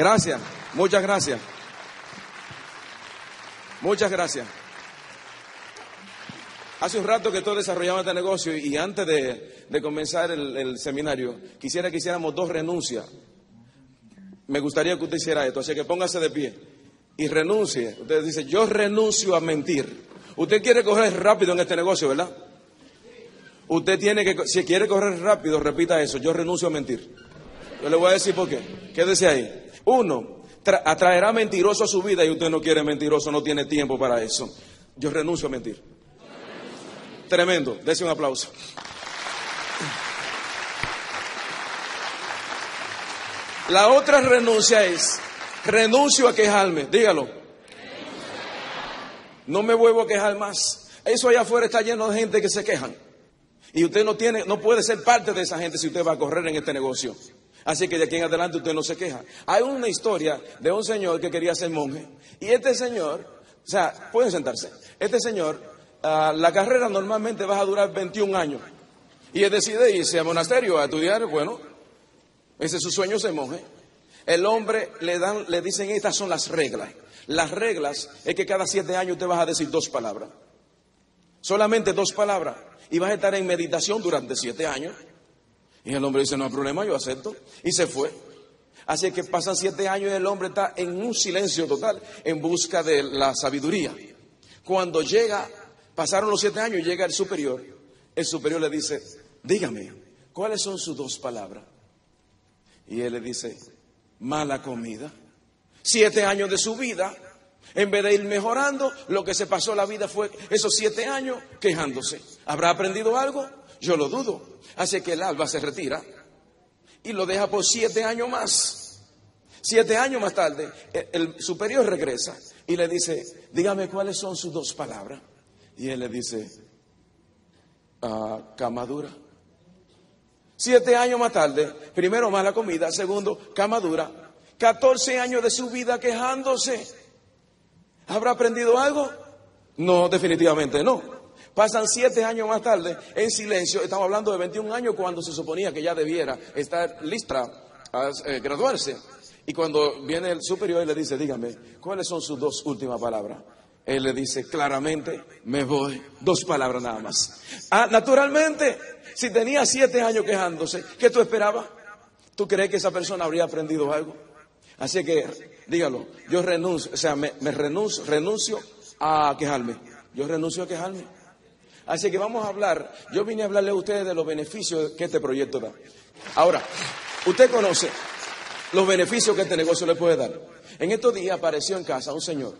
Gracias, muchas gracias. Muchas gracias. Hace un rato que estoy desarrollando este negocio y antes de, comenzar el, seminario, quisiera que hiciéramos dos renuncias. Me gustaría que usted hiciera esto, así que póngase de pie y renuncie. Usted dice, yo renuncio a mentir. Usted quiere correr rápido en este negocio, ¿verdad? Usted tiene que, si quiere correr rápido, repita eso, yo renuncio a mentir. Yo le voy a decir por qué. Quédese ahí. Uno, atraerá mentiroso a su vida y usted no quiere mentiroso, no tiene tiempo para eso. Yo renuncio a mentir. Tremendo, dése un aplauso. La otra renuncia es, renuncio a quejarme, dígalo. No me vuelvo a quejar más. Eso allá afuera está lleno de gente que se quejan. Y usted no tiene, no puede ser parte de esa gente si usted va a correr en este negocio. Así que de aquí en adelante usted no se queja. Hay una historia de un señor que quería ser monje. Y este señor, o sea, pueden sentarse. Este señor, ah, la carrera normalmente va a durar 21 años. Y él decide irse al monasterio a estudiar, bueno, ese es su sueño ser monje. El hombre le dan, le dicen estas son las reglas. Las reglas es que cada siete años te vas a decir dos palabras. Solamente dos palabras. Y vas a estar en meditación durante siete años. Y el hombre dice, no hay problema, yo acepto. Y se fue. Así que pasan siete años y el hombre está en un silencio total en busca de la sabiduría. Cuando llega, pasaron los siete años y llega el superior, el superior le dice, dígame, ¿cuáles son sus dos palabras? Y él le dice, mala comida. Siete años de su vida, en vez de ir mejorando, lo que se pasó la vida fue esos siete años quejándose. ¿Habrá aprendido algo? Yo lo dudo. Así que el alba se retira y lo deja por siete años más. Siete años más tarde, el superior regresa y le dice, dígame cuáles son sus dos palabras. Y él le dice, ah, camadura. Siete años más tarde, primero mala comida, segundo camadura. Catorce años de su vida quejándose. ¿Habrá aprendido algo? No, definitivamente no. Pasan siete años más tarde en silencio. Estamos hablando de 21 años cuando se suponía que ya debiera estar lista a eh, graduarse. Y cuando viene el superior y le dice, dígame, ¿cuáles son sus dos últimas palabras? Él le dice claramente, me voy. Dos palabras nada más. Ah, naturalmente, si tenía siete años quejándose, ¿qué tú esperabas? ¿Tú crees que esa persona habría aprendido algo? Así que, dígalo, yo renuncio, o sea, me, me renuncio, renuncio a quejarme. Yo renuncio a quejarme. Así que vamos a hablar, yo vine a hablarle a ustedes de los beneficios que este proyecto da. Ahora, usted conoce los beneficios que este negocio le puede dar. En estos días apareció en casa un señor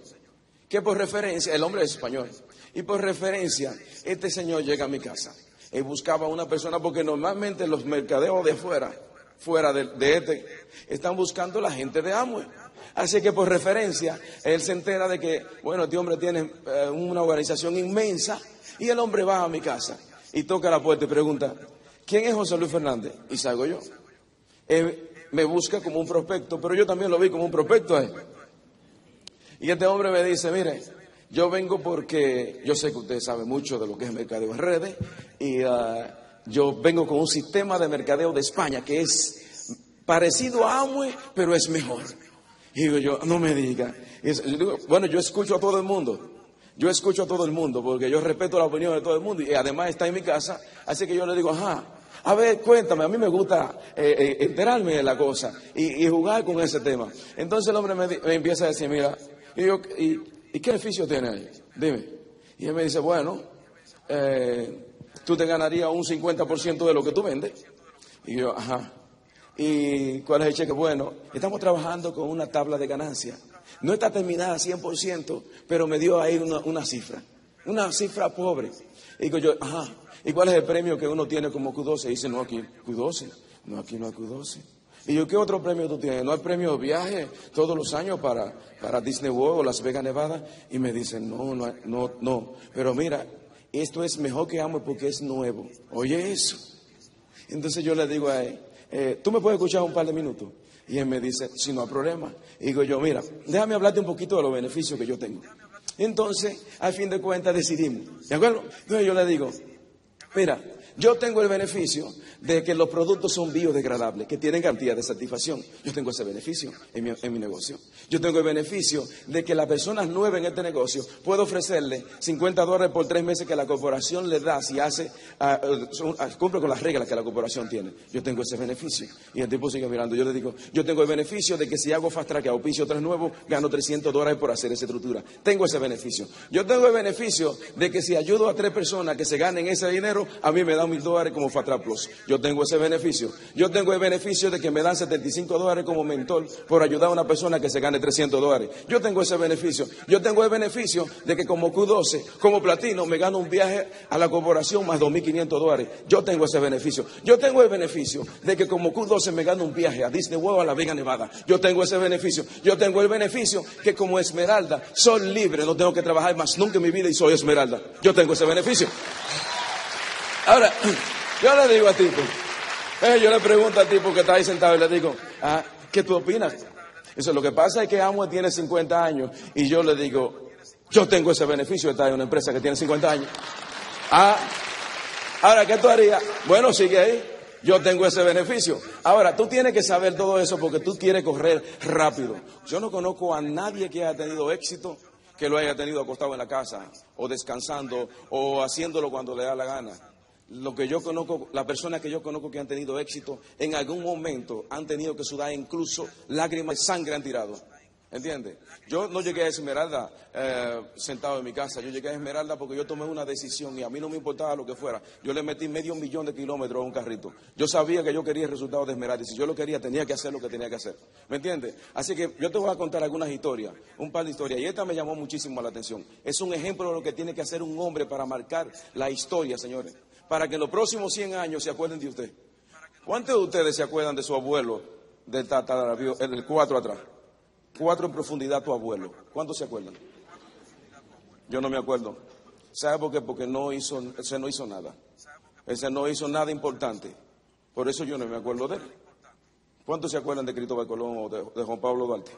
que por referencia, el hombre es español, y por referencia, este señor llega a mi casa y buscaba a una persona porque normalmente los mercadeos de afuera, fuera de, este, están buscando la gente de Amway. Así que por referencia, él se entera de que, bueno, este hombre tiene eh, una organización inmensa y el hombre va a mi casa y toca la puerta y pregunta, ¿quién es José Luis Fernández? Y salgo yo. Él me busca como un prospecto, pero yo también lo vi como un prospecto a él. Y este hombre me dice, mire, yo vengo porque yo sé que usted sabe mucho de lo que es mercadeo en redes y ah, yo vengo con un sistema de mercadeo de España que es parecido a Amway, pero es mejor. Y digo yo, no me diga. bueno, yo escucho a todo el mundo. Yo escucho a todo el mundo porque yo respeto la opinión de todo el mundo y además está en mi casa, así que yo le digo, ajá, a ver, cuéntame, a mí me gusta eh, eh, enterarme de la cosa y, jugar con ese tema. Entonces el hombre me, empieza a decir, mira, y, yo, y, qué beneficio tiene ahí? Dime. Y él me dice, bueno, eh, tú te ganarías un 50% de lo que tú vendes. Y yo, ajá. ¿Y cuál es el cheque? Bueno, estamos trabajando con una tabla de ganancia. No está terminada 100%, pero me dio ahí una, cifra. Una cifra pobre. Y digo yo, ajá, ¿y cuál es el premio que uno tiene como Q12? Y dice, no, aquí Q12. No, aquí no hay Q12. Y yo, ¿qué otro premio tú tienes? ¿No hay premio de viaje todos los años para, para Disney World o Las Vegas, Nevada? Y me dicen, no, no, no, no. Pero mira, esto es mejor que amo porque es nuevo. Oye eso. Entonces yo le digo a él, eh, ¿tú me puedes escuchar un par de minutos? Y él me dice, si no hay problema. Y digo yo, mira, déjame hablarte un poquito de los beneficios que yo tengo. Entonces, al fin de cuentas, decidimos. ¿De acuerdo? Entonces yo le digo, mira, Yo tengo el beneficio de que los productos son biodegradables, que tienen garantía de satisfacción. Yo tengo ese beneficio en mi, negocio. Yo tengo el beneficio de que las personas nuevas en este negocio puedo ofrecerle 50 dólares por tres meses que la corporación le da si hace, uh, cumple con las reglas que la corporación tiene. Yo tengo ese beneficio. Y el tipo sigue mirando. Yo le digo, yo tengo el beneficio de que si hago fast track auspicio tres nuevos, gano 300 dólares por hacer esa estructura. Tengo ese beneficio. Yo tengo el beneficio de que si ayudo a tres personas que se ganen ese dinero, a mí me dan mil dólares como Fatra Plus. Yo tengo ese beneficio. Yo tengo el beneficio de que me dan 75 dólares como mentor por ayudar a una persona que se gane 300 dólares. Yo tengo ese beneficio. Yo tengo el beneficio de que como Q12, como platino, me gano un viaje a la corporación más 2.500 dólares. Yo tengo ese beneficio. Yo tengo el beneficio de que como Q12 me gano un viaje a Disney World a la Vega Nevada. Yo tengo ese beneficio. Yo tengo el beneficio que como Esmeralda soy libre, no tengo que trabajar más nunca en mi vida y soy Esmeralda. Yo tengo ese beneficio. Ahora, yo le digo al tipo, eh, yo le pregunto al tipo que está ahí sentado y le digo, ah, ¿qué tú opinas? Eso, lo que pasa es que Amway tiene 50 años y yo le digo, yo tengo ese beneficio de estar en una empresa que tiene 50 años. Ah, ahora, ¿qué tú harías? Bueno, sigue ahí. Yo tengo ese beneficio. Ahora, tú tienes que saber todo eso porque tú quieres correr rápido. Yo no conozco a nadie que haya tenido éxito que lo haya tenido acostado en la casa o descansando o haciéndolo cuando le da la gana lo que yo conozco, las personas que yo conozco que han tenido éxito, en algún momento han tenido que sudar incluso lágrimas de sangre han tirado. ¿Entiendes? Yo no llegué a Esmeralda eh, sentado en mi casa, yo llegué a Esmeralda porque yo tomé una decisión y a mí no me importaba lo que fuera. Yo le metí medio millón de kilómetros a un carrito. Yo sabía que yo quería el resultado de Esmeralda y si yo lo quería tenía que hacer lo que tenía que hacer. ¿Me entiendes? Así que yo te voy a contar algunas historias, un par de historias y esta me llamó muchísimo la atención. Es un ejemplo de lo que tiene que hacer un hombre para marcar la historia, señores para que en los próximos 100 años se acuerden de usted. ¿Cuántos de ustedes se acuerdan de su abuelo, del el cuatro atrás? Cuatro en profundidad tu abuelo. ¿Cuántos se acuerdan? Yo no me acuerdo. ¿Sabe por qué? Porque no hizo, ese no hizo nada. Ese no hizo nada importante. Por eso yo no me acuerdo de él. ¿Cuántos se acuerdan de Cristóbal Colón o de, de Juan Pablo Duarte?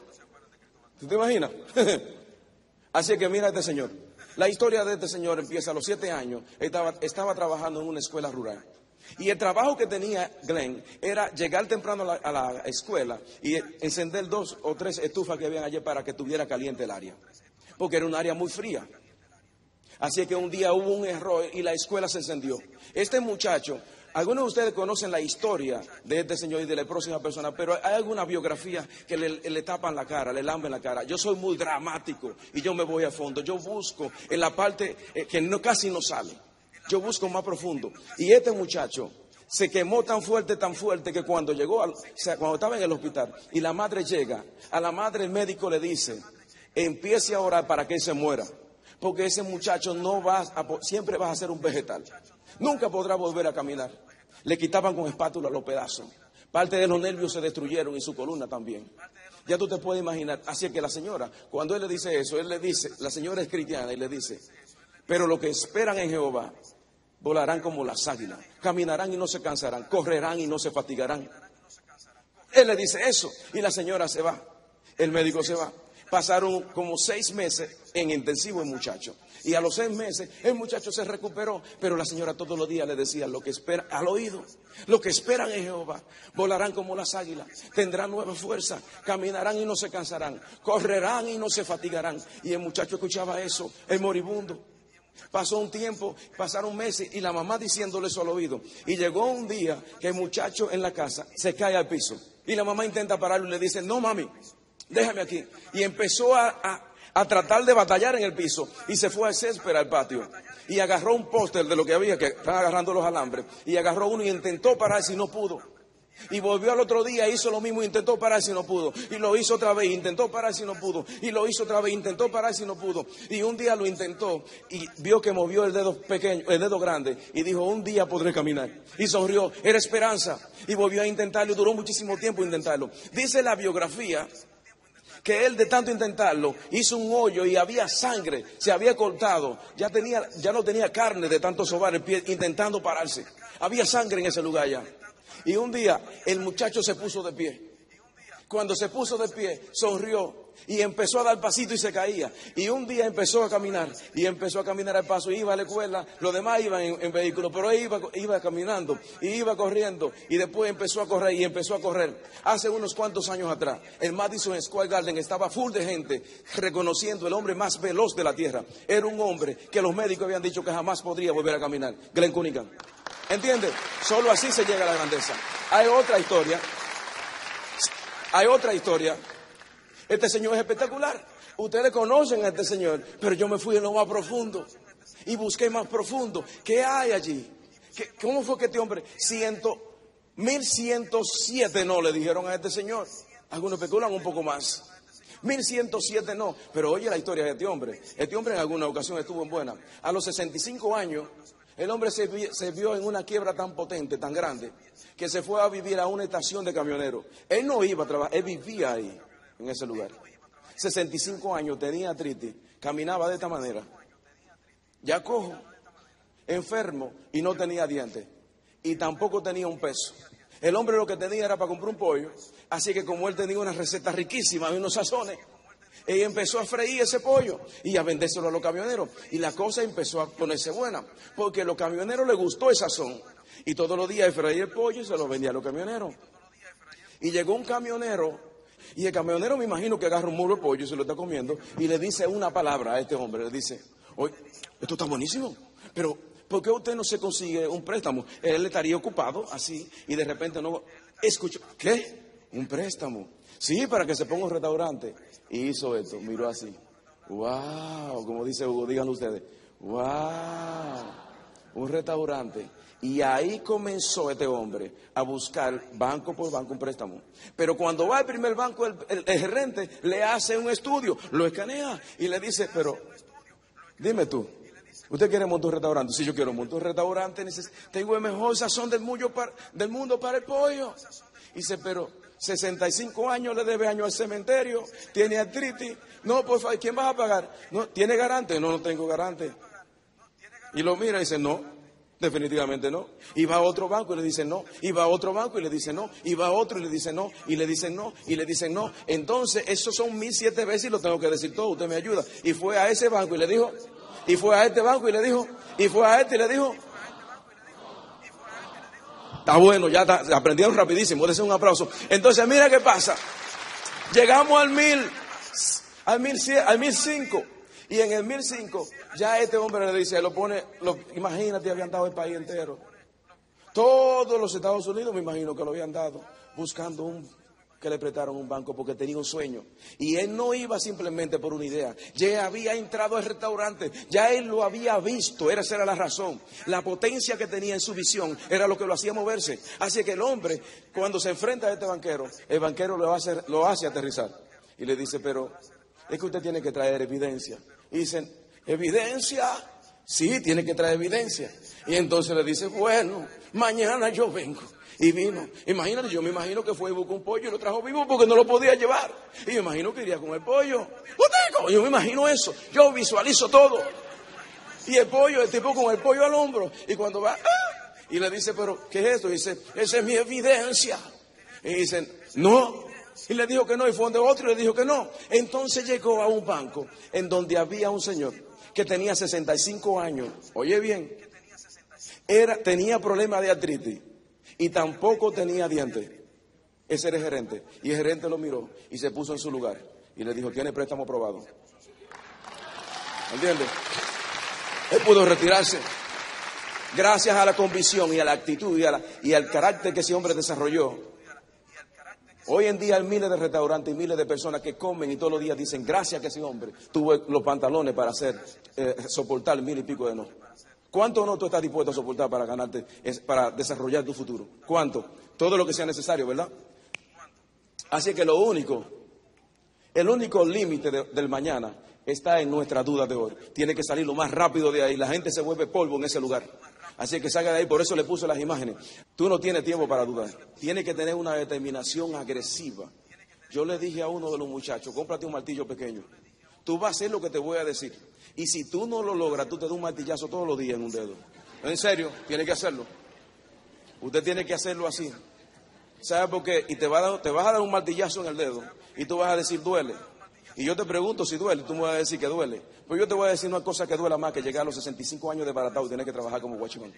¿Tú te imaginas? Así que mira a este señor. La historia de este señor empieza a los siete años. Estaba, trabajando en una escuela rural. Y el trabajo que tenía Glenn era llegar temprano a la, escuela y encender dos o tres estufas que habían allí para que tuviera caliente el área. Porque era un área muy fría. Así que un día hubo un error y la escuela se encendió. Este muchacho algunos de ustedes conocen la historia de este señor y de la próxima persona, pero hay alguna biografía que le, tapan la cara, le lamben la cara. Yo soy muy dramático y yo me voy a fondo. Yo busco en la parte eh, que no, casi no sale. Yo busco más profundo. Y este muchacho se quemó tan fuerte, tan fuerte que cuando llegó, al, o sea, cuando estaba en el hospital y la madre llega, a la madre el médico le dice, empiece a orar para que él se muera, porque ese muchacho no va a, siempre va a ser un vegetal. Nunca podrá volver a caminar. Le quitaban con espátula los pedazos. Parte de los nervios se destruyeron y su columna también. Ya tú te puedes imaginar. Así que la señora, cuando él le dice eso, él le dice, la señora es cristiana y le dice, pero lo que esperan en Jehová volarán como las águilas, caminarán y no se cansarán, correrán y no se fatigarán. Él le dice eso y la señora se va, el médico se va. Pasaron como seis meses en intensivo el muchacho. Y a los seis meses el muchacho se recuperó, pero la señora todos los días le decía lo que espera al oído, lo que esperan en Jehová, volarán como las águilas, tendrán nueva fuerza, caminarán y no se cansarán, correrán y no se fatigarán. Y el muchacho escuchaba eso, el moribundo. Pasó un tiempo, pasaron meses y la mamá diciéndole eso al oído. Y llegó un día que el muchacho en la casa se cae al piso. Y la mamá intenta pararlo y le dice, no mami, déjame aquí. Y empezó a a tratar de batallar en el piso y se fue a césped al patio y agarró un póster de lo que había, que estaban agarrando los alambres, y agarró uno y intentó parar si no pudo. Y volvió al otro día, hizo lo mismo, intentó parar si no pudo. Y lo hizo otra vez, intentó parar si no pudo. Y lo hizo otra vez, intentó parar si no pudo. Y un día lo intentó y vio que movió el dedo pequeño, el dedo grande. Y dijo, un día podré caminar. Y sonrió, era esperanza. Y volvió a intentarlo y duró muchísimo tiempo intentarlo. Dice la biografía que él de tanto intentarlo hizo un hoyo y había sangre, se había cortado, ya, tenía, ya no tenía carne de tanto sobar el pie intentando pararse. Había sangre en ese lugar ya. Y un día el muchacho se puso de pie. Cuando se puso de pie, sonrió y empezó a dar pasito y se caía. Y un día empezó a caminar y empezó a caminar al paso. Iba a la escuela, los demás iban en, vehículo, pero él iba, iba caminando y iba corriendo. Y después empezó a correr y empezó a correr. Hace unos cuantos años atrás, el Madison Square Garden estaba full de gente reconociendo el hombre más veloz de la tierra. Era un hombre que los médicos habían dicho que jamás podría volver a caminar. Glenn Cunningham. ¿Entiende? Solo así se llega a la grandeza. Hay otra historia. Hay otra historia este señor es espectacular. Ustedes conocen a este señor, pero yo me fui en lo más profundo y busqué más profundo. ¿Qué hay allí? ¿Cómo fue que este hombre, ciento, mil ciento siete no le dijeron a este señor? Algunos especulan un poco más. Mil ciento siete no, pero oye la historia de este hombre. Este hombre en alguna ocasión estuvo en buena. A los 65 años, el hombre se, se, vio en una quiebra tan potente, tan grande, que se fue a vivir a una estación de camioneros. Él no iba a trabajar, él vivía ahí en ese lugar. 65 años, tenía artritis, caminaba de esta manera. Ya cojo, enfermo y no tenía dientes. Y tampoco tenía un peso. El hombre lo que tenía era para comprar un pollo. Así que como él tenía una receta riquísima y unos sazones, él empezó a freír ese pollo y a vendérselo a los camioneros. Y la cosa empezó a ponerse buena. Porque a los camioneros les gustó el sazón. Y todos los días freía el pollo y se lo vendía a los camioneros. Y llegó un camionero y el camionero me imagino que agarra un muro de pollo y se lo está comiendo y le dice una palabra a este hombre. Le dice, oye, esto está buenísimo, pero ¿por qué usted no se consigue un préstamo? Él estaría ocupado así y de repente no... Escucho, ¿qué? Un préstamo. Sí, para que se ponga un restaurante. Y hizo esto, miró así. ¡Wow! Como dice Hugo, díganlo ustedes. ¡Wow! Un restaurante. Y ahí comenzó este hombre a buscar banco por banco un préstamo. Pero cuando va al primer banco, el, gerente le hace un estudio, lo escanea y le dice, pero dime tú, ¿usted quiere montar un restaurante? Si yo quiero montar un restaurante, tengo el mejor sazón del mundo para, el pollo. Dice, pero 65 años le debe año al cementerio, tiene artritis. No, por favor, ¿quién va a pagar? No, ¿Tiene garante? No, no tengo garante. Y lo mira y dice, no, Definitivamente no. Y va a otro banco y le dicen no. Y va a otro banco y le dicen no. Y va a otro y le dicen no. Y le dicen no. Y le dicen no. Entonces, esos son mil siete veces y lo tengo que decir todo. Usted me ayuda. Y fue a ese banco y le dijo. Y fue a este banco y le dijo. Y fue a este y le dijo. Está bueno, ya está, aprendieron rapidísimo. Dese un aplauso. Entonces, mira qué pasa. Llegamos al mil, al mil, al mil cinco. Y en el 1005, ya este hombre le dice, lo pone, lo, imagínate, habían dado el país entero. Todos los Estados Unidos, me imagino que lo habían dado, buscando un, que le prestaron un banco porque tenía un sueño. Y él no iba simplemente por una idea. Ya había entrado al restaurante, ya él lo había visto, esa era la razón. La potencia que tenía en su visión era lo que lo hacía moverse. Así que el hombre, cuando se enfrenta a este banquero, el banquero lo hace, lo hace aterrizar. Y le dice, pero es que usted tiene que traer evidencia. Dicen, ¿evidencia? Sí, tiene que traer evidencia. Y entonces le dice, bueno, mañana yo vengo. Y vino. Imagínate, yo me imagino que fue y buscó un pollo y lo trajo vivo porque no lo podía llevar. Y me imagino que iría con el pollo. Yo me imagino eso. Yo visualizo todo. Y el pollo, el tipo con el pollo al hombro. Y cuando va, ¡ah! y le dice, pero, ¿qué es esto? Dice, esa es mi evidencia. Y dicen, no, y le dijo que no, y fue donde otro y le dijo que no. Entonces llegó a un banco en donde había un señor que tenía 65 años. Oye bien, era, tenía problemas de artritis y tampoco tenía dientes. Ese era el gerente. Y el gerente lo miró y se puso en su lugar y le dijo, tiene préstamo aprobado. ¿Entiendes? Él pudo retirarse gracias a la convicción y a la actitud y, y al carácter que ese hombre desarrolló Hoy en día hay miles de restaurantes y miles de personas que comen y todos los días dicen, gracias que ese hombre tuvo los pantalones para hacer, eh, soportar mil y pico de no. ¿Cuánto no tú estás dispuesto a soportar para ganarte, para desarrollar tu futuro? ¿Cuánto? Todo lo que sea necesario, ¿verdad? Así que lo único, el único límite del mañana está en nuestra duda de hoy. Tiene que salir lo más rápido de ahí. La gente se vuelve polvo en ese lugar. Así que salga de ahí, por eso le puse las imágenes. Tú no tienes tiempo para dudar. Tienes que tener una determinación agresiva. Yo le dije a uno de los muchachos, cómprate un martillo pequeño. Tú vas a hacer lo que te voy a decir. Y si tú no lo logras, tú te das un martillazo todos los días en un dedo. En serio, tiene que hacerlo. Usted tiene que hacerlo así. ¿Sabe por qué? Y te, te vas a dar un martillazo en el dedo. Y tú vas a decir, duele. Y yo te pregunto si duele, tú me vas a decir que duele. Pero yo te voy a decir una cosa que duela más que llegar a los 65 años de baratado y tener que trabajar como guachimán.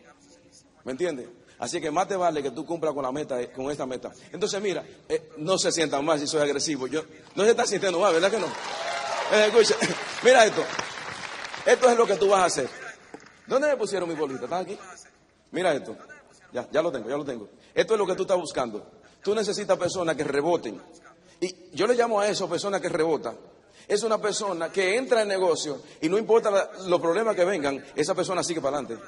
¿Me entiendes? Así que más te vale que tú cumplas con la meta, eh, con esta meta. Entonces, mira, eh, no se sientan más si soy agresivo. Yo, no se está sintiendo más, ¿verdad que no? Eh, escucha, mira esto. Esto es lo que tú vas a hacer. ¿Dónde me pusieron mi bolita? ¿Están aquí? Mira esto. Ya, ya lo tengo, ya lo tengo. Esto es lo que tú estás buscando. Tú necesitas personas que reboten. Y yo le llamo a eso personas que rebotan. Es una persona que entra en negocio y no importa los problemas que vengan, esa persona sigue para adelante.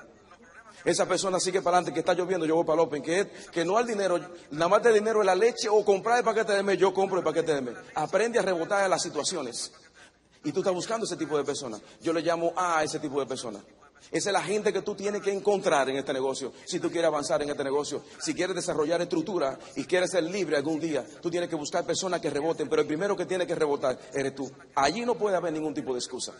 Esa persona sigue para adelante, que está lloviendo, yo voy para el Open, que, que no al dinero, nada más de dinero es la leche o comprar el paquete de mes, yo compro el paquete de mes. Aprende a rebotar en las situaciones. Y tú estás buscando ese tipo de personas. Yo le llamo a ese tipo de personas. Esa es la gente que tú tienes que encontrar en este negocio. Si tú quieres avanzar en este negocio, si quieres desarrollar estructura y quieres ser libre algún día, tú tienes que buscar personas que reboten, pero el primero que tiene que rebotar eres tú. Allí no puede haber ningún tipo de excusa.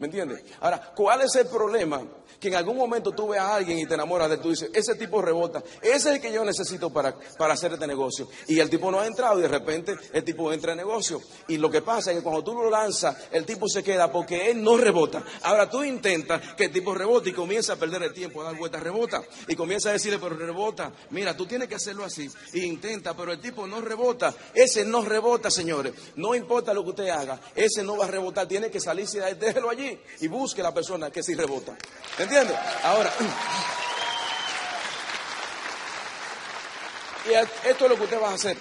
¿Me entiendes? Ahora, ¿cuál es el problema? Que en algún momento tú ves a alguien y te enamoras de él, tú dices, ese tipo rebota, ese es el que yo necesito para, para hacer este negocio. Y el tipo no ha entrado y de repente el tipo entra en negocio. Y lo que pasa es que cuando tú lo lanzas, el tipo se queda porque él no rebota. Ahora tú intentas que el tipo rebote y comienza a perder el tiempo, a dar vueltas, rebota. Y comienza a decirle, pero rebota, mira, tú tienes que hacerlo así. Y intenta, pero el tipo no rebota. Ese no rebota, señores. No importa lo que usted haga, ese no va a rebotar, tiene que salirse déjelo allí y busque la persona que sí rebota. ¿Me entiendes? Ahora, y esto es lo que usted va a hacer.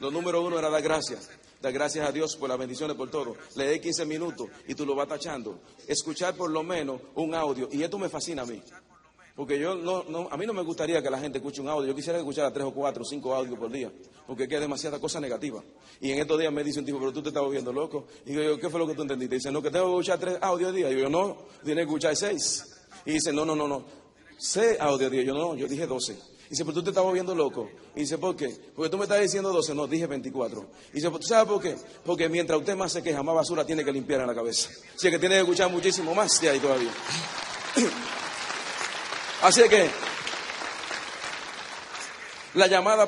Lo número uno era dar gracias. Dar gracias a Dios por las bendiciones, por todo. Le dé 15 minutos y tú lo vas tachando. Escuchar por lo menos un audio. Y esto me fascina a mí. Porque yo no, no, a mí no me gustaría que la gente escuche un audio. Yo quisiera que escuchara tres o cuatro o cinco audios por día. Porque es demasiada cosa negativa. Y en estos días me dice un tipo, pero tú te estás volviendo loco. Y digo yo, ¿qué fue lo que tú entendiste? dice, no, que tengo que escuchar tres audios al día. Y yo, no, tienes que escuchar seis. Y dice, no, no, no, no. Seis audios al día. Yo, no, yo dije doce. Y dice, pero tú te estás volviendo loco. Y dice, ¿por qué? Porque tú me estás diciendo 12, no, dije 24. Y dice, ¿tú sabes por qué? Porque mientras usted más se queja, más basura tiene que limpiar en la cabeza. Así que tiene que escuchar muchísimo más de ahí todavía. Así que la llamada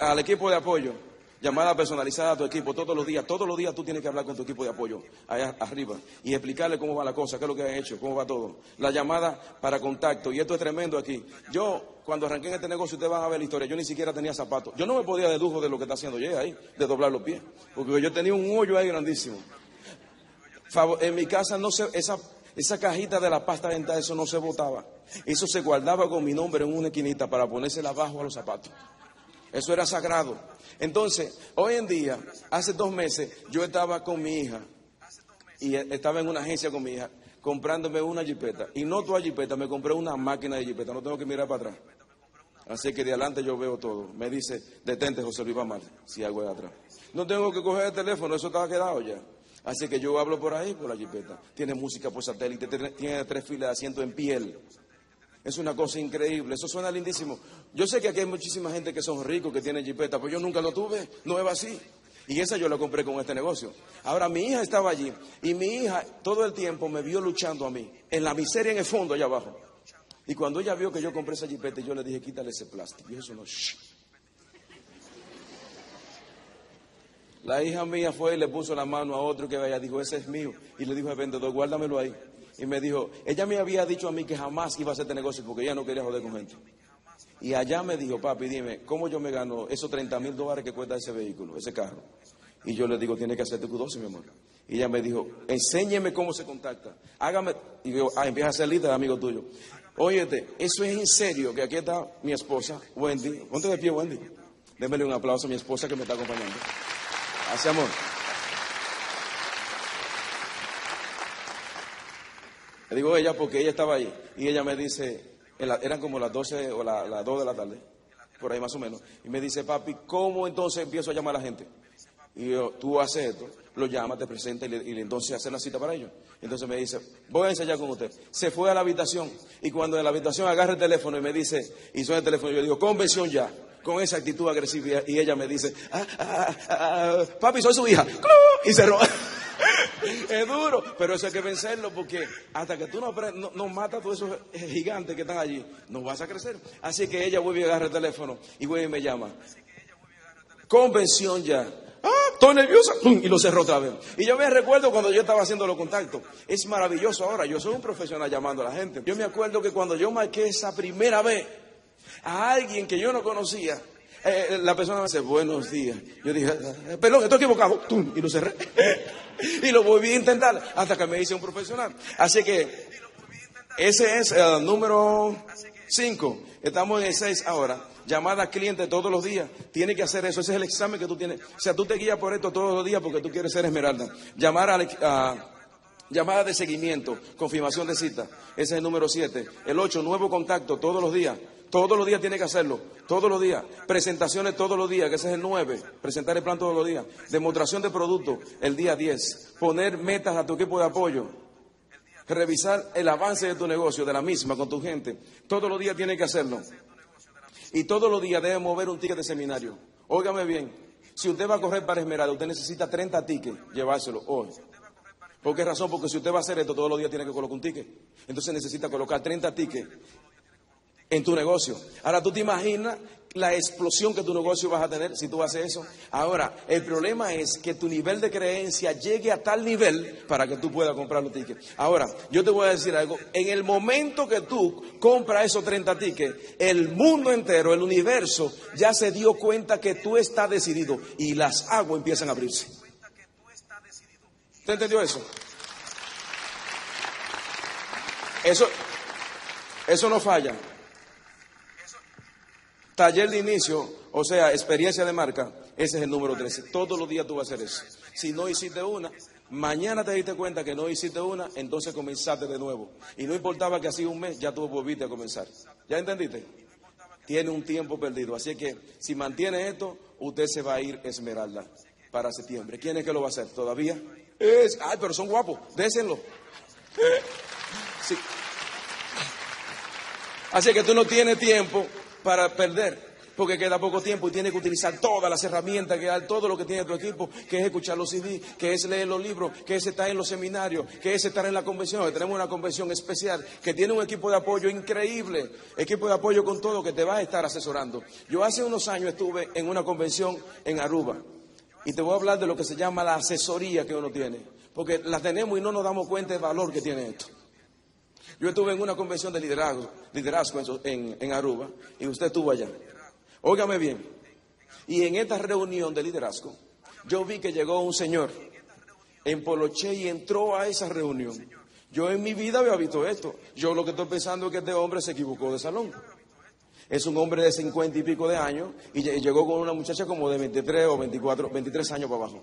al equipo de apoyo, llamada personalizada a tu equipo todos los días, todos los días tú tienes que hablar con tu equipo de apoyo allá arriba y explicarle cómo va la cosa, qué es lo que han hecho, cómo va todo. La llamada para contacto, y esto es tremendo aquí. Yo, cuando arranqué en este negocio, ustedes van a ver la historia, yo ni siquiera tenía zapatos. Yo no me podía dedujo de lo que está haciendo Jay ahí, de doblar los pies, porque yo tenía un hoyo ahí grandísimo. En mi casa no se, esa, esa cajita de la pasta dental, eso no se botaba. Eso se guardaba con mi nombre en una esquinita para ponérsela abajo a los zapatos. Eso era sagrado. Entonces, hoy en día, hace dos meses, yo estaba con mi hija y estaba en una agencia con mi hija comprándome una jipeta. Y no toda jipeta, me compré una máquina de jipeta, no tengo que mirar para atrás. Así que de adelante yo veo todo. Me dice, detente José Luis mal, si algo de atrás. No tengo que coger el teléfono, eso estaba quedado ya. Así que yo hablo por ahí, por la jipeta. Tiene música por satélite, tiene tres filas de asiento en piel. Es una cosa increíble, eso suena lindísimo. Yo sé que aquí hay muchísima gente que son ricos, que tienen jipeta, pero yo nunca lo tuve, no es así. Y esa yo la compré con este negocio. Ahora mi hija estaba allí y mi hija todo el tiempo me vio luchando a mí, en la miseria en el fondo allá abajo. Y cuando ella vio que yo compré esa jipeta, yo le dije, quítale ese plástico. Y eso no, La hija mía fue y le puso la mano a otro que vaya, dijo, ese es mío. Y le dijo al vendedor, guárdamelo ahí y me dijo, ella me había dicho a mí que jamás iba a hacer este negocio porque ella no quería joder con gente. Y allá me dijo, papi, dime, ¿cómo yo me gano esos 30 mil dólares que cuesta ese vehículo, ese carro? Y yo le digo, tiene que hacerte Q12, mi amor. Y ella me dijo, enséñeme cómo se contacta. Hágame. Y yo, ah, empieza a ser líder, amigo tuyo. Óyete, eso es en serio, que aquí está mi esposa, Wendy. Ponte de pie, Wendy. Démele un aplauso a mi esposa que me está acompañando. Hace amor. Le digo ella porque ella estaba ahí y ella me dice, eran como las 12 o las 2 de la tarde, por ahí más o menos, y me dice, papi, ¿cómo entonces empiezo a llamar a la gente? Y yo, tú haces esto, lo llama, te presenta y, le, entonces hace la cita para ellos. Entonces me dice, voy a ensayar con usted. Se fue a la habitación y cuando en la habitación agarra el teléfono y me dice, y suena el teléfono, yo digo, convención ya, con esa actitud agresiva y ella me dice, ah, ah, ah, papi, soy su hija. Y roba. Es duro, pero eso hay que vencerlo porque hasta que tú no, no, matas a todos esos gigantes que están allí, no vas a crecer. Así que ella vuelve a agarrar el teléfono y vuelve y me llama. Convención ya. Ah, estoy nerviosa, y lo cerró otra vez. Y yo me recuerdo cuando yo estaba haciendo los contactos. Es maravilloso ahora, yo soy un profesional llamando a la gente. Yo me acuerdo que cuando yo marqué esa primera vez a alguien que yo no conocía, eh, la persona me dice, buenos días. Yo dije, eh, perdón, estoy equivocado. Y lo cerré. Y lo volví a intentar hasta que me hice un profesional. Así que ese es el número 5. Estamos en el 6 ahora. Llamada a cliente todos los días. Tiene que hacer eso. Ese es el examen que tú tienes. O sea, tú te guías por esto todos los días porque tú quieres ser esmeralda. Llamar a, llamada de seguimiento, confirmación de cita. Ese es el número 7. El 8, nuevo contacto todos los días. Todos los días tiene que hacerlo, todos los días. Presentaciones todos los días, que ese es el 9. Presentar el plan todos los días. Demostración de producto el día 10. Poner metas a tu equipo de apoyo. Revisar el avance de tu negocio, de la misma, con tu gente. Todos los días tiene que hacerlo. Y todos los días debe mover un ticket de seminario. Óigame bien, si usted va a correr para Esmeralda, usted necesita 30 tickets, llevárselo hoy. ¿Por qué razón? Porque si usted va a hacer esto, todos los días tiene que colocar un ticket. Entonces necesita colocar 30 tickets en tu negocio. Ahora tú te imaginas la explosión que tu negocio vas a tener si tú haces eso. Ahora, el problema es que tu nivel de creencia llegue a tal nivel para que tú puedas comprar los tickets. Ahora, yo te voy a decir algo. En el momento que tú compras esos 30 tickets, el mundo entero, el universo, ya se dio cuenta que tú estás decidido y las aguas empiezan a abrirse. ¿Usted entendió eso? Eso, eso no falla. Taller de inicio, o sea, experiencia de marca, ese es el número 13. Todos los días tú vas a hacer eso. Si no hiciste una, mañana te diste cuenta que no hiciste una, entonces comenzaste de nuevo. Y no importaba que así un mes, ya tú volviste a comenzar. ¿Ya entendiste? Tiene un tiempo perdido. Así que si mantiene esto, usted se va a ir esmeralda para septiembre. ¿Quién es que lo va a hacer? ¿Todavía? Es, ay, pero son guapos, désenlo. Sí. Así que tú no tienes tiempo para perder, porque queda poco tiempo y tiene que utilizar todas las herramientas que hay, todo lo que tiene tu equipo, que es escuchar los CD, que es leer los libros, que es estar en los seminarios, que es estar en la convención. Tenemos una convención especial que tiene un equipo de apoyo increíble, equipo de apoyo con todo que te va a estar asesorando. Yo hace unos años estuve en una convención en Aruba y te voy a hablar de lo que se llama la asesoría que uno tiene, porque la tenemos y no nos damos cuenta del valor que tiene esto. Yo estuve en una convención de liderazgo, liderazgo en, Aruba y usted estuvo allá. Óigame bien. Y en esta reunión de liderazgo, yo vi que llegó un señor en Poloche y entró a esa reunión. Yo en mi vida había visto esto. Yo lo que estoy pensando es que este hombre se equivocó de salón. Es un hombre de cincuenta y pico de años y llegó con una muchacha como de 23 o 24, 23 años para abajo.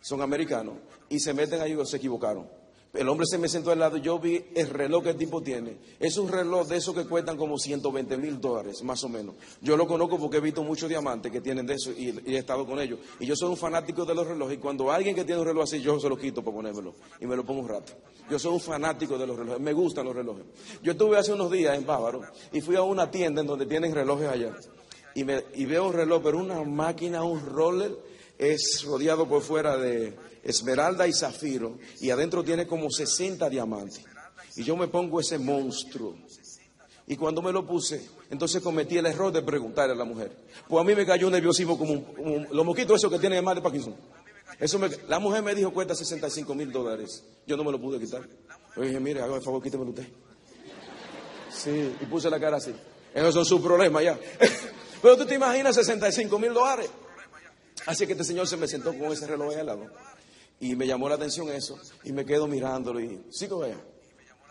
Son americanos y se meten ahí o se equivocaron. El hombre se me sentó al lado y yo vi el reloj que el tipo tiene. Es un reloj de esos que cuestan como 120 mil dólares, más o menos. Yo lo conozco porque he visto muchos diamantes que tienen de eso y, he estado con ellos. Y yo soy un fanático de los relojes. Y cuando alguien que tiene un reloj así, yo se lo quito para ponérmelo. Y me lo pongo un rato. Yo soy un fanático de los relojes. Me gustan los relojes. Yo estuve hace unos días en Bávaro y fui a una tienda en donde tienen relojes allá. Y, me, y veo un reloj, pero una máquina, un roller, es rodeado por fuera de esmeralda y zafiro, y adentro tiene como 60 diamantes. Y yo me pongo ese monstruo. Y cuando me lo puse, entonces cometí el error de preguntarle a la mujer. Pues a mí me cayó un nerviosismo como, los moquitos esos que tienen más de Parkinson. Eso la mujer me dijo cuesta 65 mil dólares. Yo no me lo pude quitar. Yo dije, mire, haga el favor, quítemelo usted. Sí, y puse la cara así. Esos son sus problemas ya. Pero tú te imaginas 65 mil dólares. Así que este señor se me sentó con ese reloj ahí al lado. Y me llamó la atención eso. Y me quedo mirándolo y sí vea.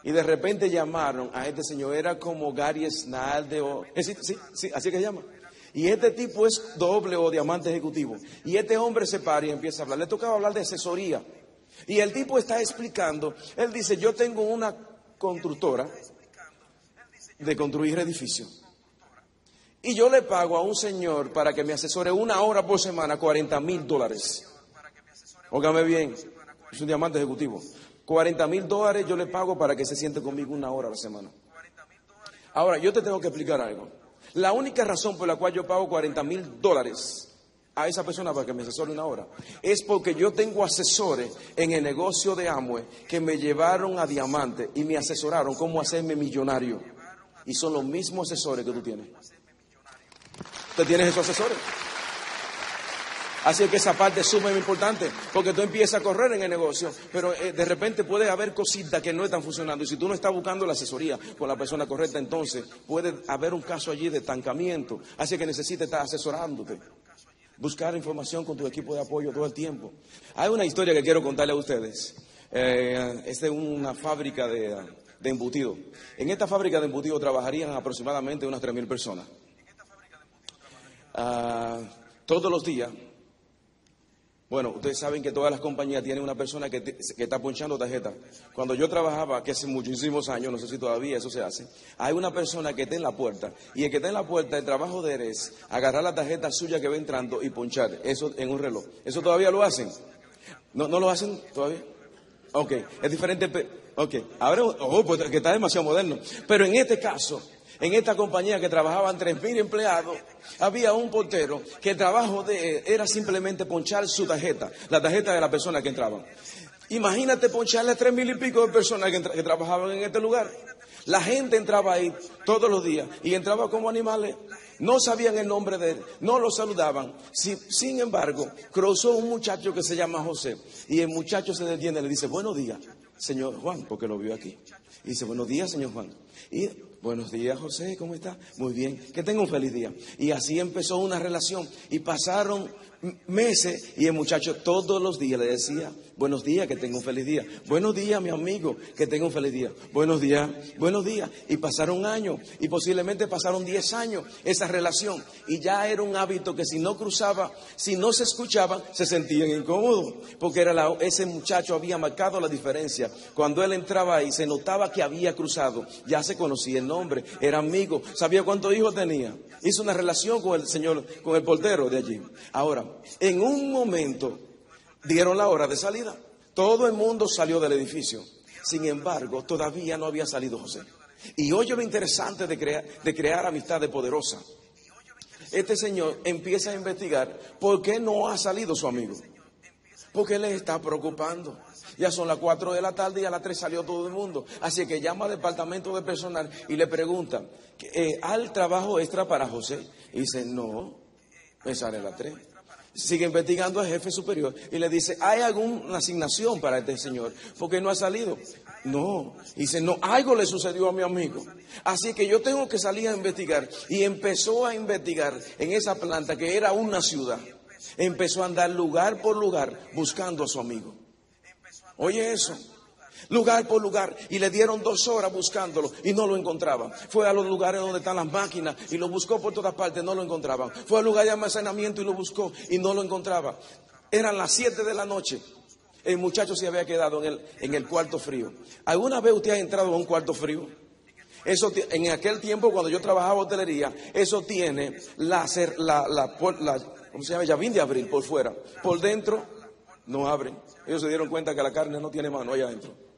Y de repente llamaron a este señor. Era como Gary Snalde o... Sí, sí, sí, así que llama. Y este tipo es doble o diamante ejecutivo. Y este hombre se para y empieza a hablar. Le tocaba hablar de asesoría. Y el tipo está explicando. Él dice, yo tengo una constructora de construir edificios. Y yo le pago a un señor para que me asesore una hora por semana 40 mil dólares. Óigame bien, es un diamante ejecutivo. 40 mil dólares yo le pago para que se siente conmigo una hora a la semana. Ahora, yo te tengo que explicar algo. La única razón por la cual yo pago 40 mil dólares a esa persona para que me asesore una hora es porque yo tengo asesores en el negocio de Amway que me llevaron a diamante y me asesoraron cómo hacerme millonario. Y son los mismos asesores que tú tienes. ¿Usted tienes esos asesores? Así que esa parte es sumamente importante, porque tú empiezas a correr en el negocio, pero eh, de repente puede haber cositas que no están funcionando. Y si tú no estás buscando la asesoría con la persona correcta, entonces puede haber un caso allí de estancamiento. Así que necesitas estar asesorándote. Buscar información con tu equipo de apoyo todo el tiempo. Hay una historia que quiero contarle a ustedes. Eh, es una fábrica de, de embutido. En esta fábrica de embutido trabajarían aproximadamente unas 3.000 personas. Ah, todos los días bueno, ustedes saben que todas las compañías tienen una persona que, está ponchando tarjeta. Cuando yo trabajaba, que hace muchísimos años, no sé si todavía eso se hace, hay una persona que está en la puerta. Y el que está en la puerta, el trabajo de él es agarrar la tarjeta suya que va entrando y ponchar eso en un reloj. ¿Eso todavía lo hacen? ¿No, no lo hacen todavía? Ok, es diferente. Ok, ahora, oh, pues que está demasiado moderno. Pero en este caso, en esta compañía que trabajaban 3.000 empleados, había un portero que el trabajo de era simplemente ponchar su tarjeta, la tarjeta de la persona que entraba. Imagínate poncharle a 3.000 y pico de personas que, trabajaban en este lugar. La gente entraba ahí todos los días y entraba como animales. No sabían el nombre de él, no lo saludaban. Sin, embargo, cruzó un muchacho que se llama José y el muchacho se detiene y le dice, buenos días, señor Juan, porque lo vio aquí. Y dice, buenos días, señor Juan. Y buenos días, José, ¿cómo está? Muy bien, que tenga un feliz día. Y así empezó una relación. Y pasaron meses y el muchacho todos los días le decía, buenos días, que tenga un feliz día. Buenos días, mi amigo, que tenga un feliz día. Buenos días, buenos días. Y pasaron años y posiblemente pasaron diez años esa relación. Y ya era un hábito que si no cruzaba, si no se escuchaban, se sentían incómodos. Porque era ese muchacho había marcado la diferencia. Cuando él entraba ahí, se notaba que había cruzado. Ya se conocía el nombre, era amigo, sabía cuántos hijos tenía. Hizo una relación con el señor, con el portero de allí. Ahora, en un momento dieron la hora de salida. Todo el mundo salió del edificio. Sin embargo, todavía no había salido José. Y oye lo interesante de crear, amistad de poderosa. Este señor empieza a investigar por qué no ha salido su amigo. Porque le está preocupando. Ya son las 4 de la tarde y a las 3 salió todo el mundo. Así que llama al departamento de personal y le pregunta, eh, ¿al trabajo extra para José? Y dice, no, me sale a las 3. Sigue investigando al jefe superior y le dice, ¿hay alguna asignación para este señor? Porque no ha salido. No, dice, no, algo le sucedió a mi amigo. Así que yo tengo que salir a investigar. Y empezó a investigar en esa planta que era una ciudad. Empezó a andar lugar por lugar buscando a su amigo. Oye eso. Lugar por lugar. Y le dieron dos horas buscándolo y no lo encontraban. Fue a los lugares donde están las máquinas y lo buscó por todas partes, no lo encontraban. Fue al lugar de almacenamiento y lo buscó y no lo encontraba. Eran las siete de la noche. El muchacho se había quedado en el, en el cuarto frío. ¿Alguna vez usted ha entrado a un cuarto frío? Eso en aquel tiempo cuando yo trabajaba hotelería, eso tiene la, la, la, la ¿cómo se llama? Llavín de abril por fuera. Por dentro no abren. Ellos se dieron cuenta que la carne no tiene mano allá adentro.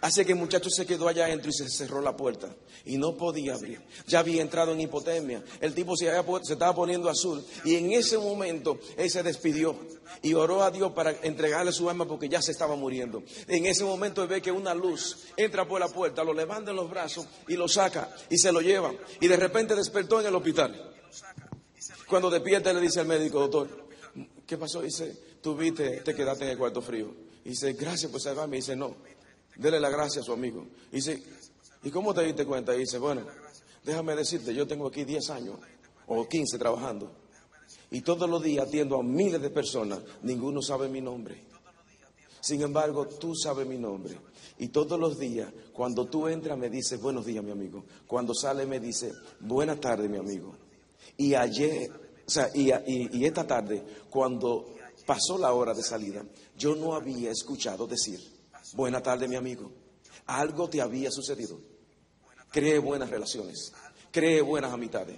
Así que el muchacho se quedó allá adentro y se cerró la puerta. Y no podía abrir. Ya había entrado en hipotermia. El tipo se, estaba poniendo azul. Y en ese momento él se despidió y oró a Dios para entregarle su alma porque ya se estaba muriendo. En ese momento él ve que una luz entra por la puerta, lo levanta en los brazos y lo saca y se lo lleva. Y de repente despertó en el hospital. Cuando despierta le dice al médico, doctor, ¿qué pasó? Dice, tú viste, te quedaste en el cuarto frío. Y dice, gracias por salvarme. Dice, no, dele la gracia a su amigo. Y dice, ¿y cómo te diste cuenta? Y dice, bueno, déjame decirte, yo tengo aquí 10 años o 15 trabajando. Y todos los días atiendo a miles de personas. Ninguno sabe mi nombre. Sin embargo, tú sabes mi nombre. Y todos los días, cuando tú entras, me dices, buenos días, mi amigo. Cuando sale, me dice, buenas tardes, mi amigo. Y ayer, o sea, y, y esta tarde, cuando pasó la hora de salida, yo no había escuchado decir, buena tarde mi amigo, algo te había sucedido. Cree buenas relaciones, cree buenas amistades,